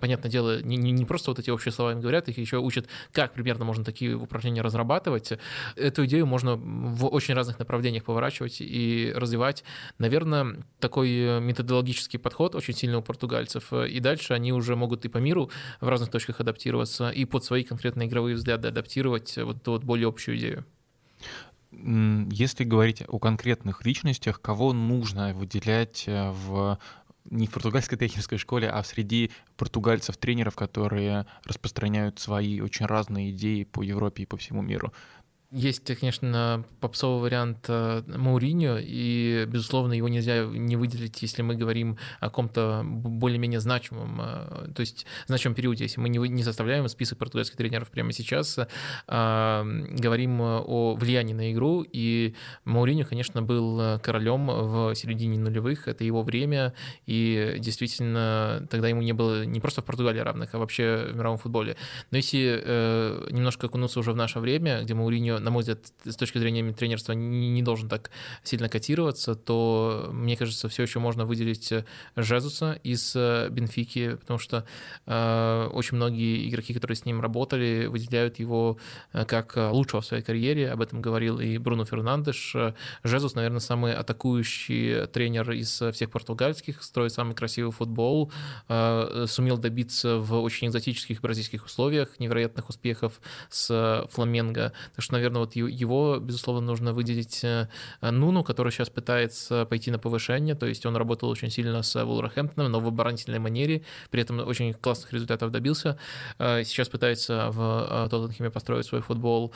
понятное дело, не, не просто вот эти общие слова им говорят, их еще учат, как примерно можно такие упражнения разрабатывать. Эту идею можно в очень разных направлениях поворачивать и развивать. Наверное, такой методологический подход очень сильный у португальцев. И дальше они уже могут и по миру в разных точках адаптироваться, и под свои конкретные игровые взгляды адаптировать вот эту вот более общую идею. Если говорить о конкретных личностях, кого нужно выделять э, в не в португальской тренерской школе, а среди португальцев, тренеров, которые распространяют свои очень разные идеи по Европе и по всему миру. Есть, конечно, попсовый вариант э, Мауриньо, и, безусловно, его нельзя не выделить, если мы говорим о ком-то более-менее значимом, э, то есть значимом периоде, если мы не составляем список португальских тренеров прямо сейчас, а говорим о влиянии на игру, и Мауриньо, конечно, был королем в середине нулевых, это его время, и действительно тогда ему не было не просто в Португалии равных, а вообще в мировом футболе. Но если немножко окунуться уже в наше время, где Мауриньо на мой взгляд, с точки зрения тренерства не, не должен так сильно котироваться, то, мне кажется, все еще можно выделить э, Жезуса из э, Бенфики, потому что э, очень многие игроки, которые с ним работали, выделяют его э, как лучшего в своей карьере. Об этом говорил и Бруно Фернандеш. Жезус, наверное, самый атакующий тренер из всех португальских, строит самый красивый футбол, э, сумел добиться в очень экзотических бразильских условиях невероятных успехов с Фламенго. Так что, наверное, наверное, вот его, безусловно, нужно выделить э, Нуну, который сейчас пытается пойти на повышение, то есть он работал очень сильно с Вулверхэмптоном, но в оборонительной манере, при этом очень классных результатов добился. Э, сейчас пытается в э, Тоттенхеме построить свой футбол.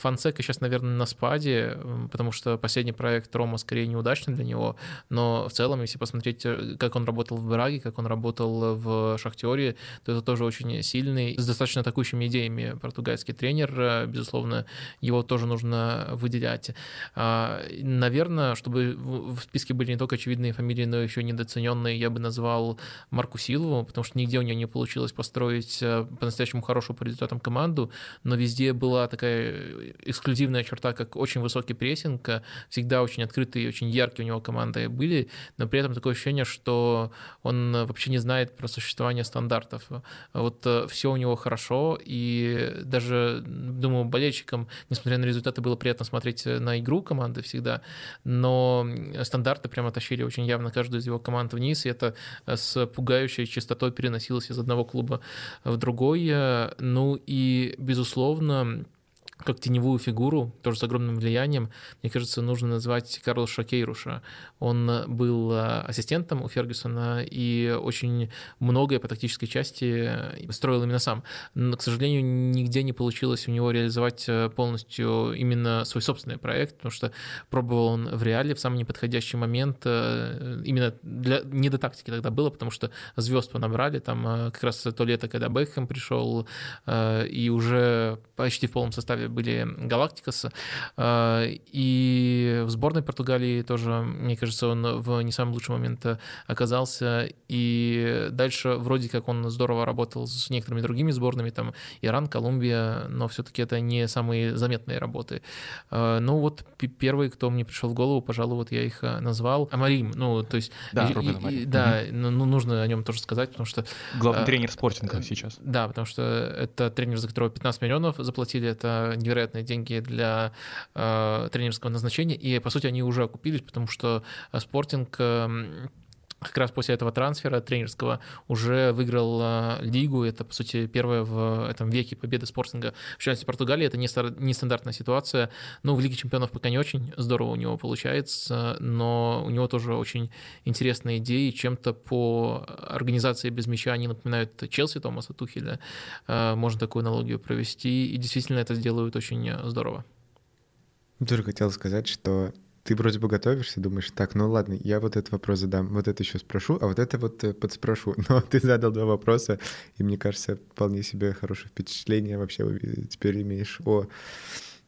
Фансека сейчас, наверное, на спаде, потому что последний проект Рома скорее неудачный для него, но в целом, если посмотреть, как он работал в Браге, как он работал в Шахтере, то это тоже очень сильный, с достаточно атакующими идеями португальский тренер, э, безусловно, его тоже нужно выделять. А, наверное, чтобы в списке были не только очевидные фамилии, но еще недооцененные, я бы назвал Марку Силову, потому что нигде у него не получилось построить э, по-настоящему хорошую по результатам команду, но везде была такая эксклюзивная черта, как очень высокий прессинг, всегда очень открытые, очень яркие у него команды были, но при этом такое ощущение, что он вообще не знает про существование стандартов. Вот э, все у него хорошо, и даже, думаю, болельщикам, несмотря на результаты, было приятно смотреть на игру команды всегда, но стандарты прямо тащили очень явно каждую из его команд вниз, и это с пугающей частотой переносилось из одного клуба в другой. Ну и, безусловно, как теневую фигуру, тоже с огромным влиянием, мне кажется, нужно назвать Карла Шакейруша. Он был э, ассистентом у Фергюсона и очень многое по тактической части строил именно сам. Но, к сожалению, нигде не получилось у него реализовать э, полностью именно свой собственный проект, потому что пробовал он в реале в самый неподходящий момент. Э, именно для... не до тактики тогда было, потому что звезд понабрали. Там как раз то лето, когда Бекхэм пришел, и уже почти в полном составе были Галактикас. А, и в сборной Португалии тоже, мне кажется, он в не самый лучший момент оказался. И дальше вроде как он здорово работал с некоторыми другими сборными, там Иран, Колумбия, но все-таки это не самые заметные работы. А, ну вот первый, кто мне пришел в голову, пожалуй, вот я их назвал. Амарим, ну то есть... Да, и, и, да угу. ну, нужно о нем тоже сказать, потому что... Главный тренер спортинга сейчас. Да, потому что это тренер, за которого 15 миллионов заплатили, это невероятные деньги для э, тренерского назначения, и, по сути, они уже окупились, потому что спортинг э, как раз после этого трансфера тренерского уже выиграл э, лигу. Это, по сути, первая в этом веке победа спортинга в чемпионате Португалии. Это нестандартная ситуация. Ну, в Лиге чемпионов пока не очень здорово у него получается, но у него тоже очень интересные идеи. Чем-то по организации без мяча они напоминают Челси Томаса Тухеля. Э, можно такую аналогию провести. И действительно это сделают очень здорово. Тоже хотел сказать, что ты вроде бы готовишься, думаешь, так, ну ладно, я вот этот вопрос задам, вот это еще спрошу, а вот это вот э, подспрошу. Но ты задал два вопроса, и мне кажется, вполне себе хорошее впечатление вообще теперь имеешь о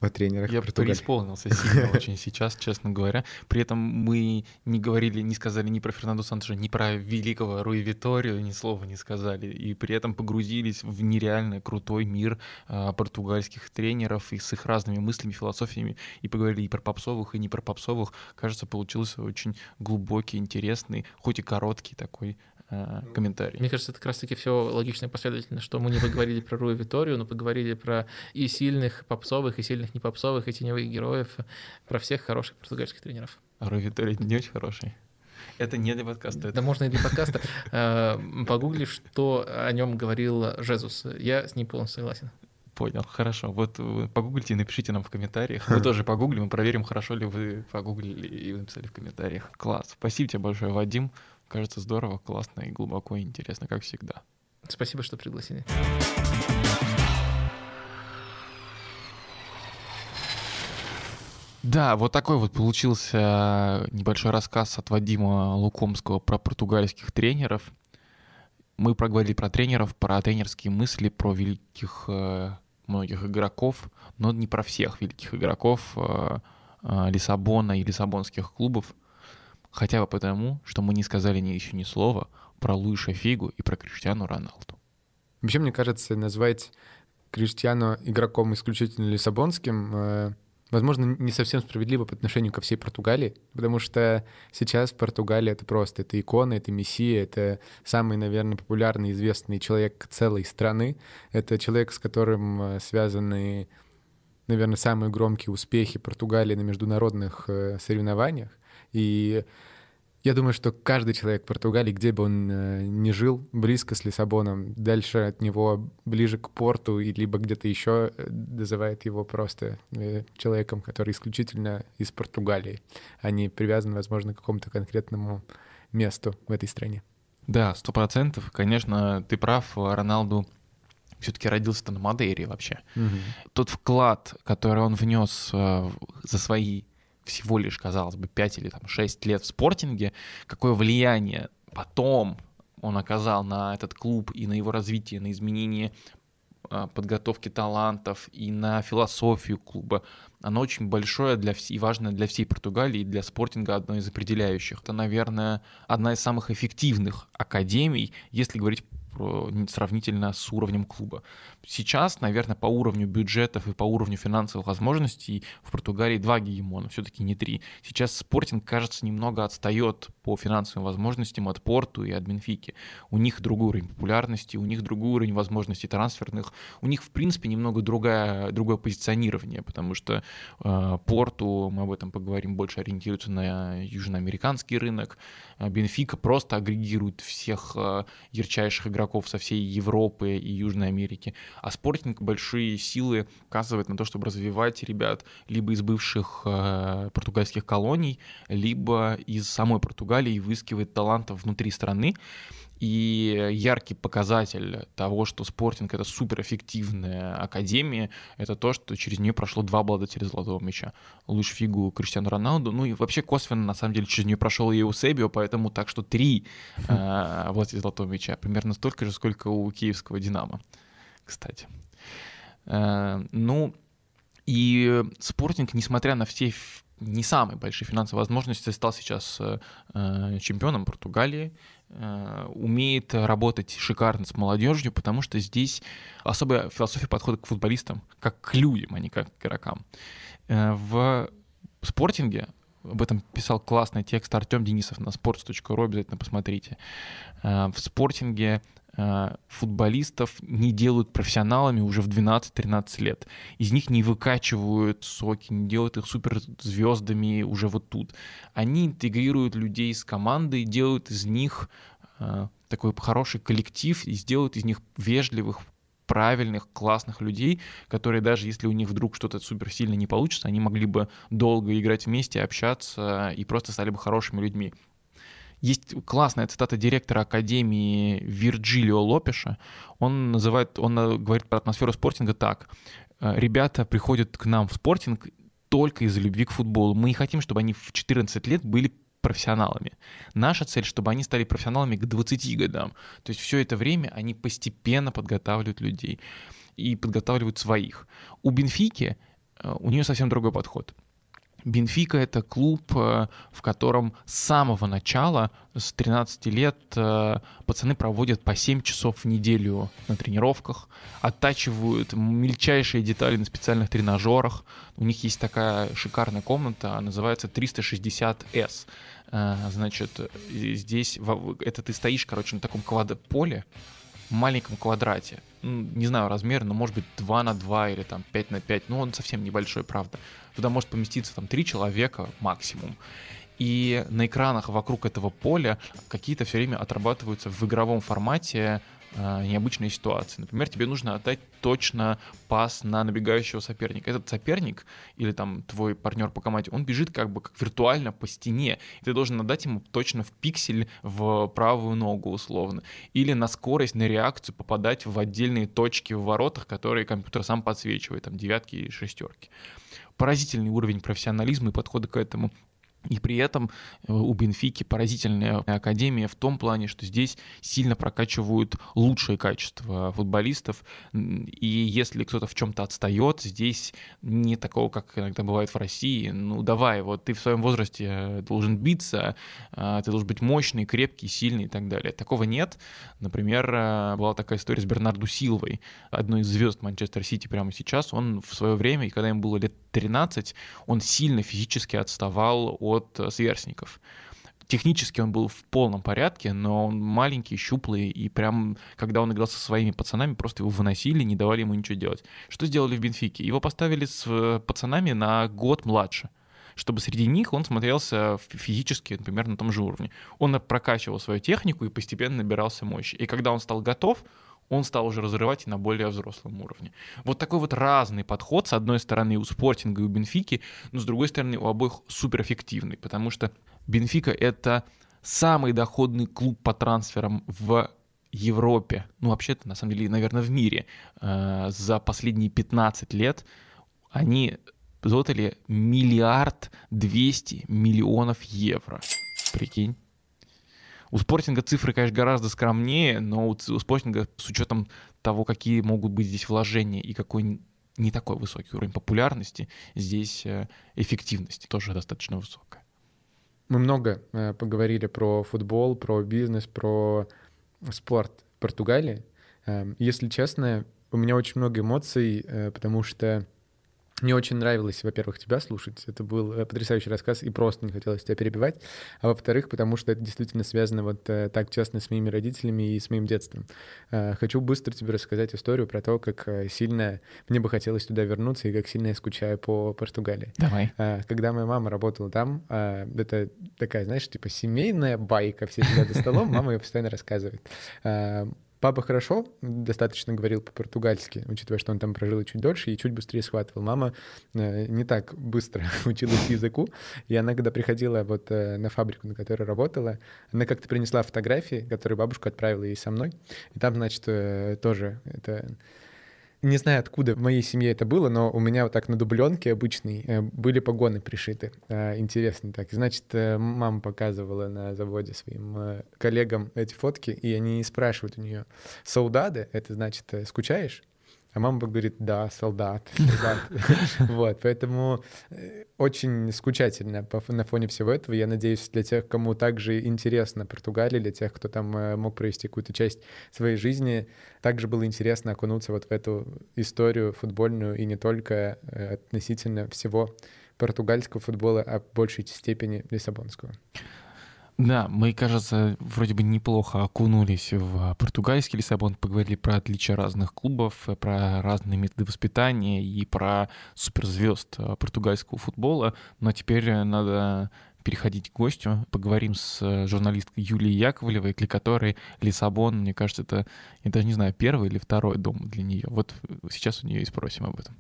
о тренерах Я Португалии. преисполнился сильно очень сейчас, честно говоря. При этом мы не говорили, не сказали ни про Фернандо Сантоша, ни про великого Руи Виторио, ни слова не сказали. И при этом погрузились в нереально крутой мир а, португальских тренеров и с их разными мыслями, философиями. И поговорили и про попсовых, и не про попсовых. Кажется, получился очень глубокий, интересный, хоть и короткий такой Э, комментарий. Мне кажется, это как раз-таки все логично и последовательно, что мы не поговорили про Руи Виторию, но поговорили про и сильных попсовых, и сильных не попсовых, и теневых героев, про всех хороших португальских тренеров. А Руи Виторий не очень хороший. Это не для подкаста. Да это... можно и для подкаста. Э, погугли, что о нем говорил Жезус. Я с ним полностью согласен. Понял, хорошо. Вот погуглите и напишите нам в комментариях. Мы тоже погуглим и проверим, хорошо ли вы погуглили и написали в комментариях. Класс. Спасибо тебе большое, Вадим. Кажется, здорово, классно и глубоко и интересно, как всегда. Спасибо, что пригласили. Да, вот такой вот получился небольшой рассказ от Вадима Лукомского про португальских тренеров. Мы проговорили про тренеров, про тренерские мысли, про великих э, многих игроков, но не про всех великих игроков э, э, Лиссабона и лиссабонских клубов хотя бы потому, что мы не сказали ни еще ни слова про Луиша Фигу и про Криштиану Роналду. Вообще, мне кажется, назвать Криштиану игроком исключительно лиссабонским, э, возможно, не совсем справедливо по отношению ко всей Португалии, потому что сейчас Португалия — это просто, это икона, это мессия, это самый, наверное, популярный, известный человек целой страны, это человек, с которым э, связаны, наверное, самые громкие успехи Португалии на международных э, соревнованиях, и я думаю, что каждый человек в Португалии, где бы он э, ни жил, близко с Лиссабоном, дальше от него, ближе к порту, либо где-то еще э, называет его просто э, человеком, который исключительно из Португалии, а не привязан, возможно, к какому-то конкретному месту в этой стране. Да, сто процентов. Конечно, ты прав, Роналду все-таки родился на Мадейре вообще. Угу. Тот вклад, который он внес за свои всего лишь, казалось бы, 5 или там, 6 лет в спортинге, какое влияние потом он оказал на этот клуб и на его развитие, на изменение а, подготовки талантов и на философию клуба. Оно очень большое для всей, и важное для всей Португалии, и для спортинга одно из определяющих. Это, наверное, одна из самых эффективных академий, если говорить сравнительно с уровнем клуба. Сейчас, наверное, по уровню бюджетов и по уровню финансовых возможностей в Португалии два гегемона, все-таки не три. Сейчас спортинг, кажется, немного отстает по финансовым возможностям от Порту и от Бенфики. У них другой уровень популярности, у них другой уровень возможностей трансферных, у них, в принципе, немного другая, другое позиционирование, потому что э, Порту, мы об этом поговорим, больше ориентируется на южноамериканский рынок, Бенфика просто агрегирует всех э, ярчайших игроков со всей Европы и Южной Америки, а спортинг большие силы оказывает на то, чтобы развивать ребят либо из бывших э, португальских колоний, либо из самой Португалии и выискивает талантов внутри страны. И яркий показатель того, что спортинг — это суперэффективная академия, это то, что через нее прошло два обладателя золотого мяча. Луиш Фигу, Криштиану Роналду, ну и вообще косвенно, на самом деле, через нее прошел и Эусебио, поэтому так что три э, обладателя золотого мяча. Примерно столько же, сколько у киевского «Динамо», кстати. Э, ну, и спортинг, несмотря на все не самые большие финансовые возможности, стал сейчас э, э чемпионом Португалии, Э, умеет работать шикарно с молодежью, потому что здесь особая философия подхода к футболистам, как к людям, а не как к игрокам. Э, в спортинге об этом писал классный текст Артем Денисов на sports.ru, обязательно посмотрите. Э, в спортинге Э, футболистов не делают профессионалами уже в 12-13 лет. Из них не выкачивают соки, не делают их суперзвездами уже вот тут. Они интегрируют людей с командой, делают из них э, такой хороший коллектив и сделают из них вежливых, правильных, классных людей, которые даже если у них вдруг что-то супер сильно не получится, они могли бы долго играть вместе, общаться и просто стали бы хорошими людьми. Есть классная цитата директора Академии Вирджилио Лопеша. Он называет, он говорит про атмосферу спортинга так. «Э, Ребята приходят к нам в спортинг только из-за любви к футболу. Мы не хотим, чтобы они в 14 лет были профессионалами. Наша цель, чтобы они стали профессионалами к 20 годам. То есть все это время они постепенно подготавливают людей и подготавливают своих. У Бенфики э, у нее совсем другой подход. Бенфика — это клуб, э, в котором с самого начала, с 13 лет, э, пацаны проводят по 7 часов в неделю на тренировках, оттачивают мельчайшие детали на специальных тренажерах. У них есть такая шикарная комната, называется 360S. Э, значит, здесь это ты стоишь, короче, на таком поле, маленьком квадрате. Ну, не знаю размер, но может быть 2 на 2 или там 5 на 5. Ну, он совсем небольшой, правда. Туда может поместиться там 3 человека максимум. И на экранах вокруг этого поля какие-то все время отрабатываются в игровом формате э, необычные ситуации. Например, тебе нужно отдать точно пас на набегающего соперника. Этот соперник или там твой партнер по команде, он бежит как бы как виртуально по стене. И ты должен отдать ему точно в пиксель в правую ногу условно. Или на скорость, на реакцию попадать в отдельные точки в воротах, которые компьютер сам подсвечивает, там девятки и шестерки. Поразительный уровень профессионализма и подхода к этому и при этом э, у Бенфики поразительная академия в том плане, что здесь сильно прокачивают лучшие качества футболистов. И если кто-то в чем-то отстает, здесь не такого, как иногда бывает в России. Ну давай, вот ты в своем возрасте э, должен биться, э, ты должен быть мощный, крепкий, сильный и так далее. Такого нет. Например, была такая история с Бернарду Силвой, одной из звезд Манчестер Сити прямо сейчас. Он в свое время, когда ему было лет 13, он сильно физически отставал от от э, сверстников. Технически он был в полном порядке, но он маленький, щуплый, и прям, когда он играл со своими пацанами, просто его выносили, не давали ему ничего делать. Что сделали в Бенфике? Его поставили с э, пацанами на год младше чтобы среди них он смотрелся физически, например, на том же уровне. Он прокачивал свою технику и постепенно набирался мощи. И когда он стал готов, он стал уже разрывать и на более взрослом уровне. Вот такой вот разный подход, с одной стороны, у спортинга и у Бенфики, но с другой стороны, у обоих суперэффективный, потому что Бенфика — это самый доходный клуб по трансферам в Европе, ну вообще-то, на самом деле, наверное, в мире. Э, за последние 15 лет они заработали миллиард двести миллионов евро. Прикинь. У спортинга цифры, конечно, гораздо скромнее, но у, у спортинга с учетом того, какие могут быть здесь вложения и какой не такой высокий уровень популярности, здесь э, эффективность тоже достаточно высокая. Мы много э, поговорили про футбол, про бизнес, про спорт в Португалии. Э, если честно, у меня очень много эмоций, э, потому что мне очень нравилось, во-первых, тебя слушать. Это был э, потрясающий рассказ, и просто не хотелось тебя перебивать. А во-вторых, потому что это действительно связано вот э, так честно с моими родителями и с моим детством. Э, хочу быстро тебе рассказать историю про то, как сильно мне бы хотелось туда вернуться и как сильно я скучаю по Португалии. Давай. Когда моя мама работала там, это такая, знаешь, типа семейная байка, все сидят за столом, мама ее постоянно рассказывает. Папа хорошо достаточно говорил по-португальски, учитывая, что он там прожил чуть дольше, и чуть быстрее схватывал. Мама э, не так быстро училась языку, и она, когда приходила вот э, на фабрику, на которой работала, она как-то принесла фотографии, которые бабушка отправила ей со мной, и там, значит, э, тоже это не знаю, откуда в моей семье это было, но у меня вот так на дубленке обычной э, были погоны пришиты. Э, интересно так. Значит, э, мама показывала на заводе своим коллегам эти фотки, и они спрашивают у нее, «Солдаты, это значит, скучаешь?» А мама говорит, да, солдат, солдат. Вот, поэтому э, очень скучательно на фоне всего этого. Я надеюсь, для тех, кому также интересно Португалия, для тех, кто там э, мог провести какую-то часть своей жизни, также было интересно окунуться вот в эту историю футбольную и не только э, относительно всего португальского футбола, а в большей степени лиссабонского. Да, мы, кажется, вроде бы неплохо окунулись в португальский Лиссабон, поговорили про отличия разных клубов, про разные методы воспитания и про суперзвезд э, португальского футбола. Но теперь надо переходить к гостю. Поговорим с журналисткой Юлией Яковлевой, для которой Лиссабон, мне кажется, это, я даже не знаю, первый или второй дом для нее. Вот сейчас у нее и спросим об этом.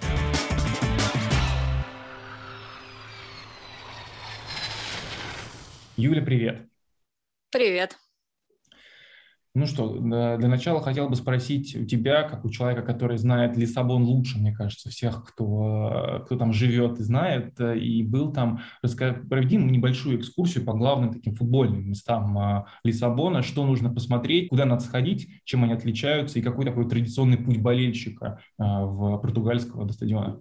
Юля, привет. Привет. Ну что, для начала хотел бы спросить у тебя, как у человека, который знает Лиссабон лучше, мне кажется, всех, кто, кто там живет и знает, и был там, расскажи, проведи небольшую экскурсию по главным таким футбольным местам а, Лиссабона, что нужно посмотреть, куда надо сходить, чем они отличаются, и какой такой традиционный путь болельщика в португальского до стадиона.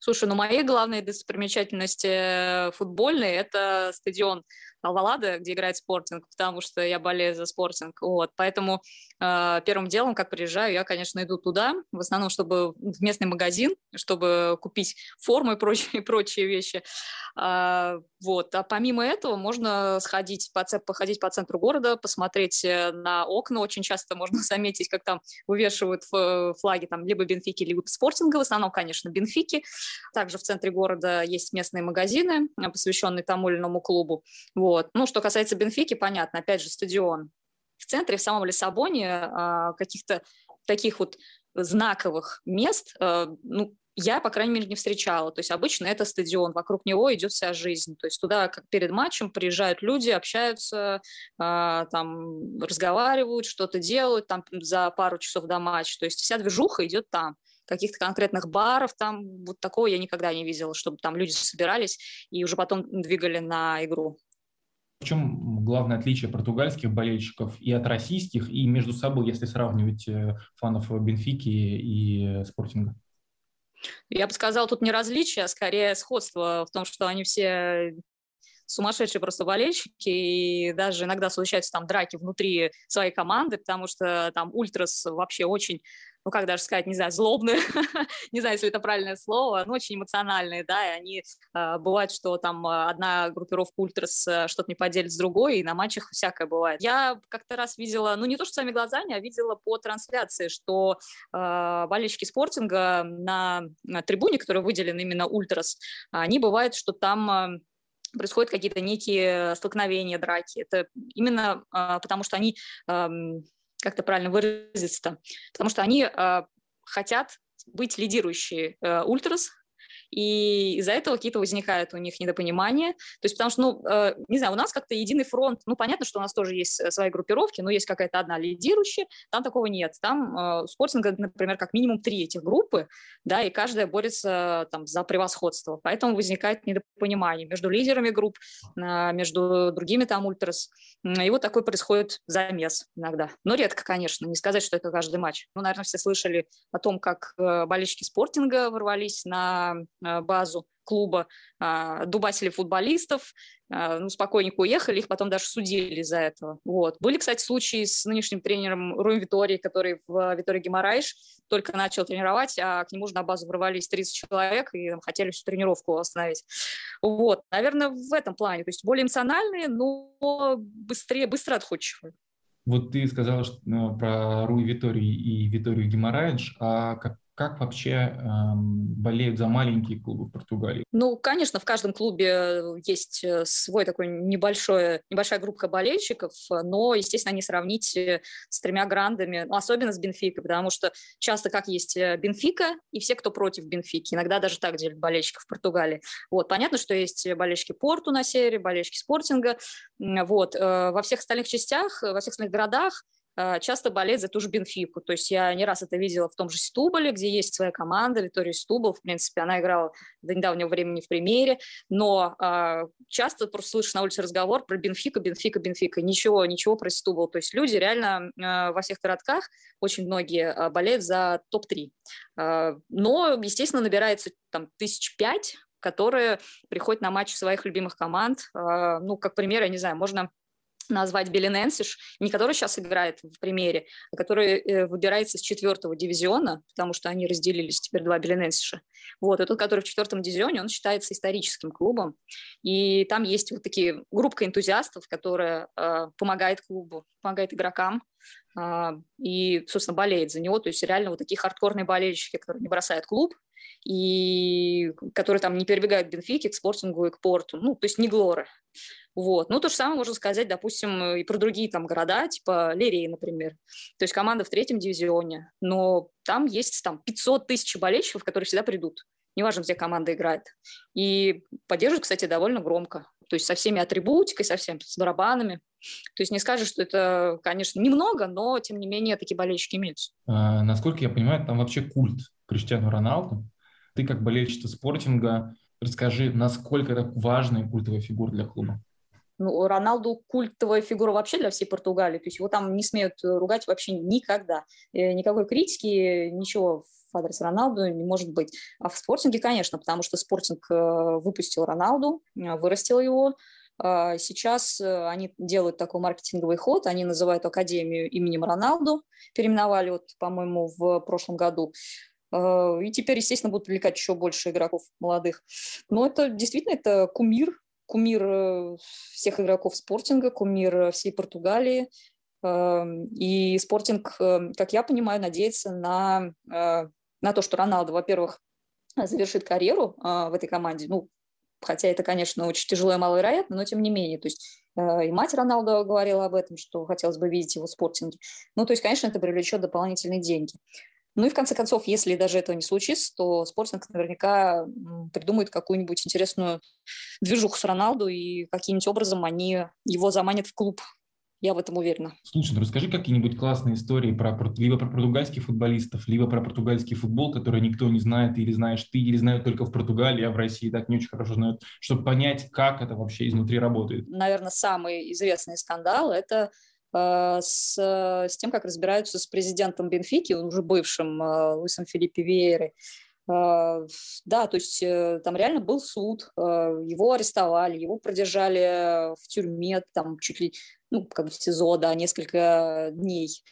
Слушай, ну мои главные достопримечательности футбольные – это стадион Алвалада, где играет спортинг, потому что я болею за спортинг. Вот. Поэтому первым делом, как приезжаю, я, конечно, иду туда, в основном, чтобы в местный магазин, чтобы купить форму и прочие, прочие вещи. А, вот. А помимо этого можно сходить, по, походить по центру города, посмотреть э, на окна. Очень часто можно заметить, как там вывешивают флаги там, либо Бенфики, либо спортинга. В основном, конечно, Бенфики. Также в центре города есть местные магазины, посвященные тому или иному клубу. Вот. Ну, что касается Бенфики, понятно, опять же, стадион. В центре, в самом Лиссабоне, а, каких-то таких вот знаковых мест, а, ну, я, по крайней мере, не встречала. То есть обычно это стадион, вокруг него идет вся жизнь. То есть туда как перед матчем приезжают люди, общаются, э, там разговаривают, что-то делают там за пару часов до матча. То есть вся движуха идет там. Каких-то конкретных баров там, вот такого я никогда не видела, чтобы там люди собирались и уже потом двигали на игру. В чем главное отличие португальских болельщиков и от российских, и между собой, если сравнивать э, фанов Бенфики и Спортинга? Я бы сказала, тут не различие, а скорее сходство в том, что они все сумасшедшие просто болельщики, и даже иногда случаются там драки внутри своей команды, потому что там ультрас вообще очень ну, как даже сказать, не знаю, злобные, не знаю, если это правильное слово, но очень эмоциональные, да, и они, э, бывает, что там а, одна группировка ультрас э, что-то не поделит с другой, и на матчах всякое бывает. Я как-то раз видела, ну, не то, что своими глазами, а видела по трансляции, что э, болельщики спортинга на, на трибуне, которые выделены именно ультрас, они бывают, что там э, происходят какие-то некие столкновения, драки. Это именно э, потому, что они э, как то правильно выразиться-то, потому что они э, хотят быть лидирующие э, ультрас, и из-за этого какие-то возникают у них недопонимания. То есть потому что, ну, э, не знаю, у нас как-то единый фронт, ну, понятно, что у нас тоже есть э, свои группировки, но есть какая-то одна лидирующая, там такого нет. Там э, спортинга, например, как минимум три этих группы, да, и каждая борется там за превосходство. Поэтому возникает недопонимание между лидерами групп, э, между другими там ультрас. И вот такой происходит замес иногда. Но редко, конечно, не сказать, что это каждый матч. Ну, наверное, все слышали о том, как э, болельщики спортинга ворвались на базу клуба, а, дубасили футболистов, а, ну, спокойненько уехали, их потом даже судили из-за этого. Вот. Были, кстати, случаи с нынешним тренером Руем Витори, который в Витории Гимарайш только начал тренировать, а к нему же на базу ворвались 30 человек и хотели всю тренировку остановить. Вот. Наверное, в этом плане. То есть более эмоциональные, но быстрее, быстро отходчивые. Вот ты сказала что, ну, про Руи Витории и Виторию Гимараидж, а как, как вообще эм, болеют за маленькие клубы в Португалии? Ну, конечно, в каждом клубе есть э, свой такой небольшой, небольшая группа болельщиков, но, естественно, не сравнить э, с тремя грандами, ну, особенно с Бенфикой, потому что часто как есть э, Бенфика и все, кто против Бенфики. Иногда даже так делят болельщиков в Португалии. Вот, понятно, что есть болельщики Порту на севере, болельщики Спортинга. Вот, во всех остальных частях, во всех остальных городах часто болеет за ту же Бенфику. То есть я не раз это видела в том же Стуболе, где есть своя команда, Витория Стубол, в принципе, она играла до недавнего времени в премьере, но э, часто просто слышишь на улице разговор про Бенфика, Бенфика, Бенфика, ничего, ничего про Стубол. То есть люди реально э, во всех городках, очень многие болеют за топ-3. Э, но, естественно, набирается там тысяч пять, которые приходят на матчи своих любимых команд. Ну, как пример, я не знаю, можно назвать Белиненсиш, не который сейчас играет в примере, а который э, выбирается с четвертого дивизиона, потому что они разделились теперь два Белиненсиша. Вот, и тот, который в четвертом дивизионе, он считается историческим клубом, и там есть вот такие группа энтузиастов, которая э, помогает клубу, помогает игрокам, э, и, собственно, болеет за него, то есть реально вот такие хардкорные болельщики, которые не бросают клуб, и которые там не перебегают к Бенфике, к Спортингу и к Порту, ну, то есть не Глоры. Вот. Ну, то же самое можно сказать, допустим, и про другие там города, типа Лерии, например. То есть команда в третьем дивизионе, но там есть там 500 тысяч болельщиков, которые всегда придут. Неважно, где команда играет. И поддерживают, кстати, довольно громко. То есть со всеми атрибутикой, со всеми с барабанами. То есть не скажешь, что это, конечно, немного, но, тем не менее, такие болельщики имеются. А, насколько я понимаю, там вообще культ Криштиану Роналду. Ты как болельщица спортинга, расскажи, насколько это важная культовая фигура для клуба. Ну, Роналду культовая фигура вообще для всей Португалии, то есть его там не смеют ругать вообще никогда. И никакой критики, ничего в адрес Роналду не может быть. А в спортинге, конечно, потому что спортинг э, выпустил Роналду, э, вырастил его, а Сейчас э, они делают такой маркетинговый ход, они называют Академию именем Роналду, переименовали, вот, по-моему, в прошлом году. И теперь, естественно, будут привлекать еще больше игроков молодых. Но это действительно это кумир кумир э, всех игроков спортинга, кумир всей Португалии. Эм, и спортинг, э, как я понимаю, надеется на, э, на то, что Роналдо, во-первых, завершит карьеру в этой команде. Ну, хотя это, конечно, очень тяжело и маловероятно, но тем не менее. То есть и мать Роналдо говорила об этом, что хотелось бы видеть его в спортинге. Ну, то есть, конечно, это привлечет дополнительные деньги. Ну и в конце концов, если даже этого не случится, то спортинг наверняка придумает какую-нибудь интересную движуху с Роналду и каким-нибудь образом они его заманят в клуб. Я в этом уверена. Слушай, ну расскажи какие-нибудь классные истории про, либо про португальских футболистов, либо про португальский футбол, который никто не знает, или знаешь ты, или знают только в Португалии, а в России так не очень хорошо знают, чтобы понять, как это вообще изнутри работает. Наверное, самый известный скандал – это с, с тем, как разбираются с президентом Бенфики, уже бывшим э, Луисом Филиппе Вейерой. Э, да, то есть там реально был суд, его арестовали, его продержали в тюрьме, там чуть ли, ну, как бы в СИЗО, да, несколько дней.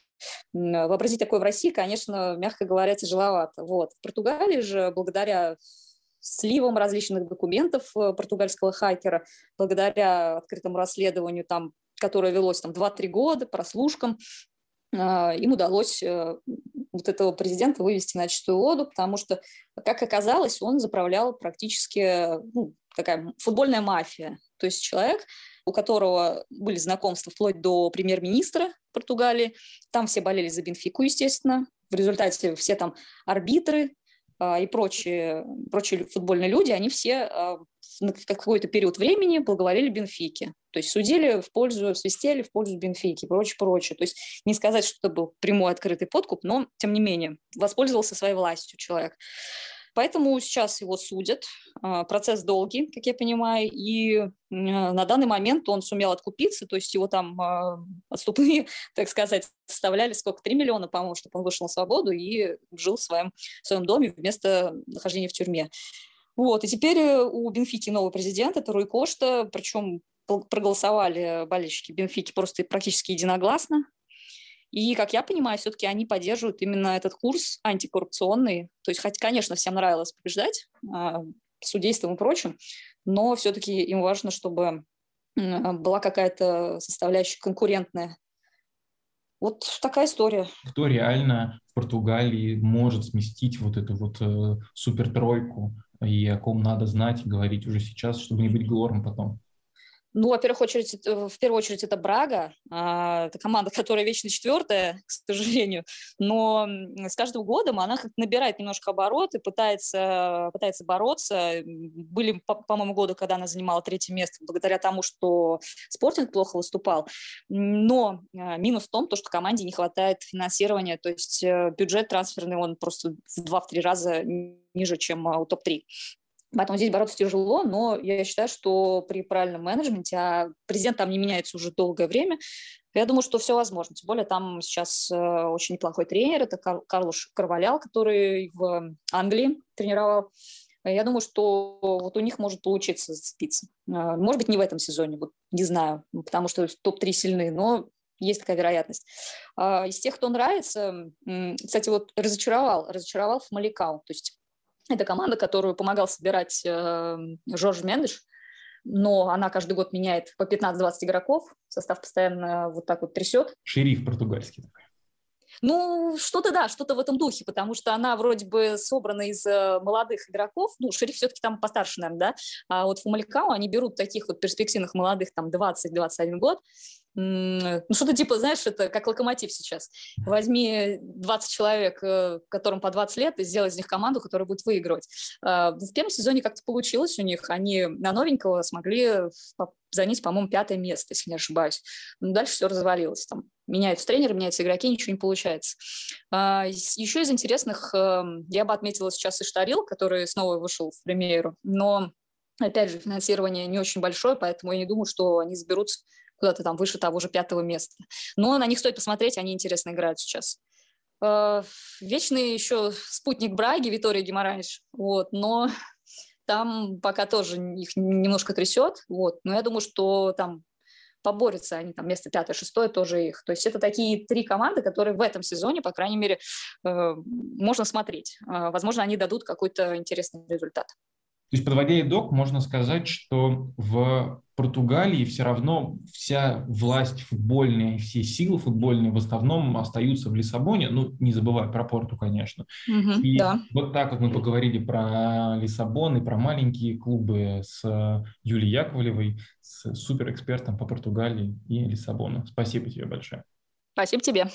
Вообразить такое в России, конечно, мягко говоря, тяжеловато. Вот. В Португалии же, благодаря сливам различных документов португальского хакера, благодаря открытому расследованию там которое велось там 2-3 года, прослушкам, а, им удалось э, вот этого президента вывести на чистую воду, потому что, как оказалось, он заправлял практически ну, такая футбольная мафия. То есть человек, у которого были знакомства вплоть до премьер-министра Португалии, там все болели за Бенфику, естественно, в результате все там арбитры, а, и прочие, прочие футбольные люди, они все а, в какой-то период времени благоволили Бенфике. То есть судили в пользу, свистели в пользу Бенфики и прочее, прочее. То есть не сказать, что это был прямой открытый подкуп, но, тем не менее, воспользовался своей властью человек. Поэтому сейчас его судят. А, процесс долгий, как я понимаю, и на данный момент он сумел откупиться, то есть его там а, отступные, так сказать, составляли сколько? 3 миллиона, по-моему, чтобы он вышел на свободу и жил в своем, в своем доме вместо нахождения в тюрьме. Вот, и теперь э, у Бенфики новый президент, это Руй Кошта, причем проголосовали болельщики Бенфики просто практически единогласно. И, как я понимаю, все-таки они поддерживают именно этот курс антикоррупционный. То есть, хоть, конечно, всем нравилось побеждать а, судейством и прочим, но все-таки им важно, чтобы была какая-то составляющая конкурентная. Вот такая история. Кто реально в Португалии может сместить вот эту вот э, супертройку, и о ком надо знать и говорить уже сейчас, чтобы не быть глором потом? Ну, во-первых, очередь, в первую очередь это Брага, а, это команда, которая вечно четвертая, к сожалению, но с каждым годом она как набирает немножко обороты, пытается, пытается бороться. Были, по-моему, годы, когда она занимала третье место, благодаря тому, что спортинг плохо выступал. Но а, минус в том, то, что команде не хватает финансирования, то есть э, бюджет трансферный, он просто в 2-3 раза ниже, чем а, у топ-3. Поэтому здесь бороться тяжело, но я считаю, что при правильном менеджменте, а президент там не меняется уже долгое время, я думаю, что все возможно. Тем более там сейчас э, очень неплохой тренер, это Кар- Карлош Карвалял, который в Англии тренировал. Я думаю, что вот у них может получиться зацепиться. Э, может быть, не в этом сезоне, вот не знаю, потому что топ-3 сильны, но есть такая вероятность. А из тех, кто нравится, кстати, вот разочаровал, разочаровал в Маликау. То есть это команда, которую помогал собирать э, Жорж Мендеш, но она каждый год меняет по 15-20 игроков, состав постоянно вот так вот трясет. Шериф португальский такой. Ну, что-то да, что-то в этом духе, потому что она вроде бы собрана из э, молодых игроков, ну, Шериф все-таки там постарше, наверное, да, а вот в Маликау они берут таких вот перспективных молодых, там, 20-21 год, ну, что-то типа, знаешь, это как локомотив сейчас. Возьми 20 человек, э, которым по 20 лет, и сделай из них команду, которая будет выигрывать. А, в первом сезоне как-то получилось у них. Они на новенького смогли занять, по-моему, пятое место, если не ошибаюсь. Но дальше все развалилось. Там меняются тренеры, меняются игроки, ничего не получается. А, еще из интересных эм, я бы отметила сейчас и Штарил, который снова вышел в премьеру. Но Опять же, финансирование не очень большое, поэтому я не думаю, что они заберутся куда-то там выше того же пятого места. Но на них стоит посмотреть, они интересно играют сейчас. Э, вечный еще спутник Браги, Витория Гимараниш, вот, но там пока тоже их немножко трясет, вот, но я думаю, что там поборются они там место пятое, шестое тоже их. То есть это такие три команды, которые в этом сезоне, по крайней мере, э, можно смотреть. Э, возможно, они дадут какой-то интересный результат. То есть, подводя итог, можно сказать, что в Португалии все равно вся власть футбольная, все силы футбольные в основном остаются в Лиссабоне, ну, не забывая про Порту, конечно. Угу, и да. вот так вот мы поговорили про Лиссабон и про маленькие клубы с Юлией Яковлевой, с суперэкспертом по Португалии и Лиссабону. Спасибо тебе большое. Спасибо тебе.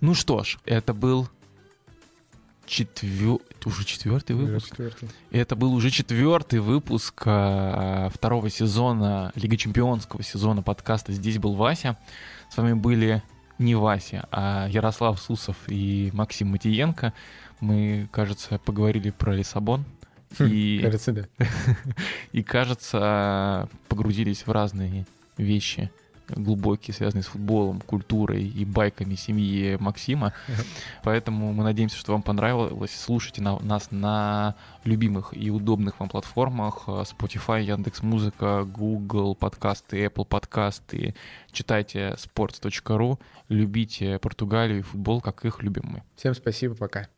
Ну что ж, это был четвер... уже четвертый выпуск. Четвертый. Это был уже четвертый выпуск э, второго сезона Лига Чемпионского сезона подкаста. Здесь был Вася. С вами были не Вася, а Ярослав Сусов и Максим Матиенко. Мы, кажется, поговорили про Лиссабон. Хм, и, кажется, да. и, кажется, погрузились в разные вещи глубокие, связанные с футболом, культурой и байками семьи Максима. Поэтому мы надеемся, что вам понравилось. Слушайте на, нас на любимых и удобных вам платформах Spotify, Яндекс Музыка, Google подкасты, Apple подкасты. Читайте sports.ru, любите Португалию и футбол, как их любим мы. Всем спасибо, пока.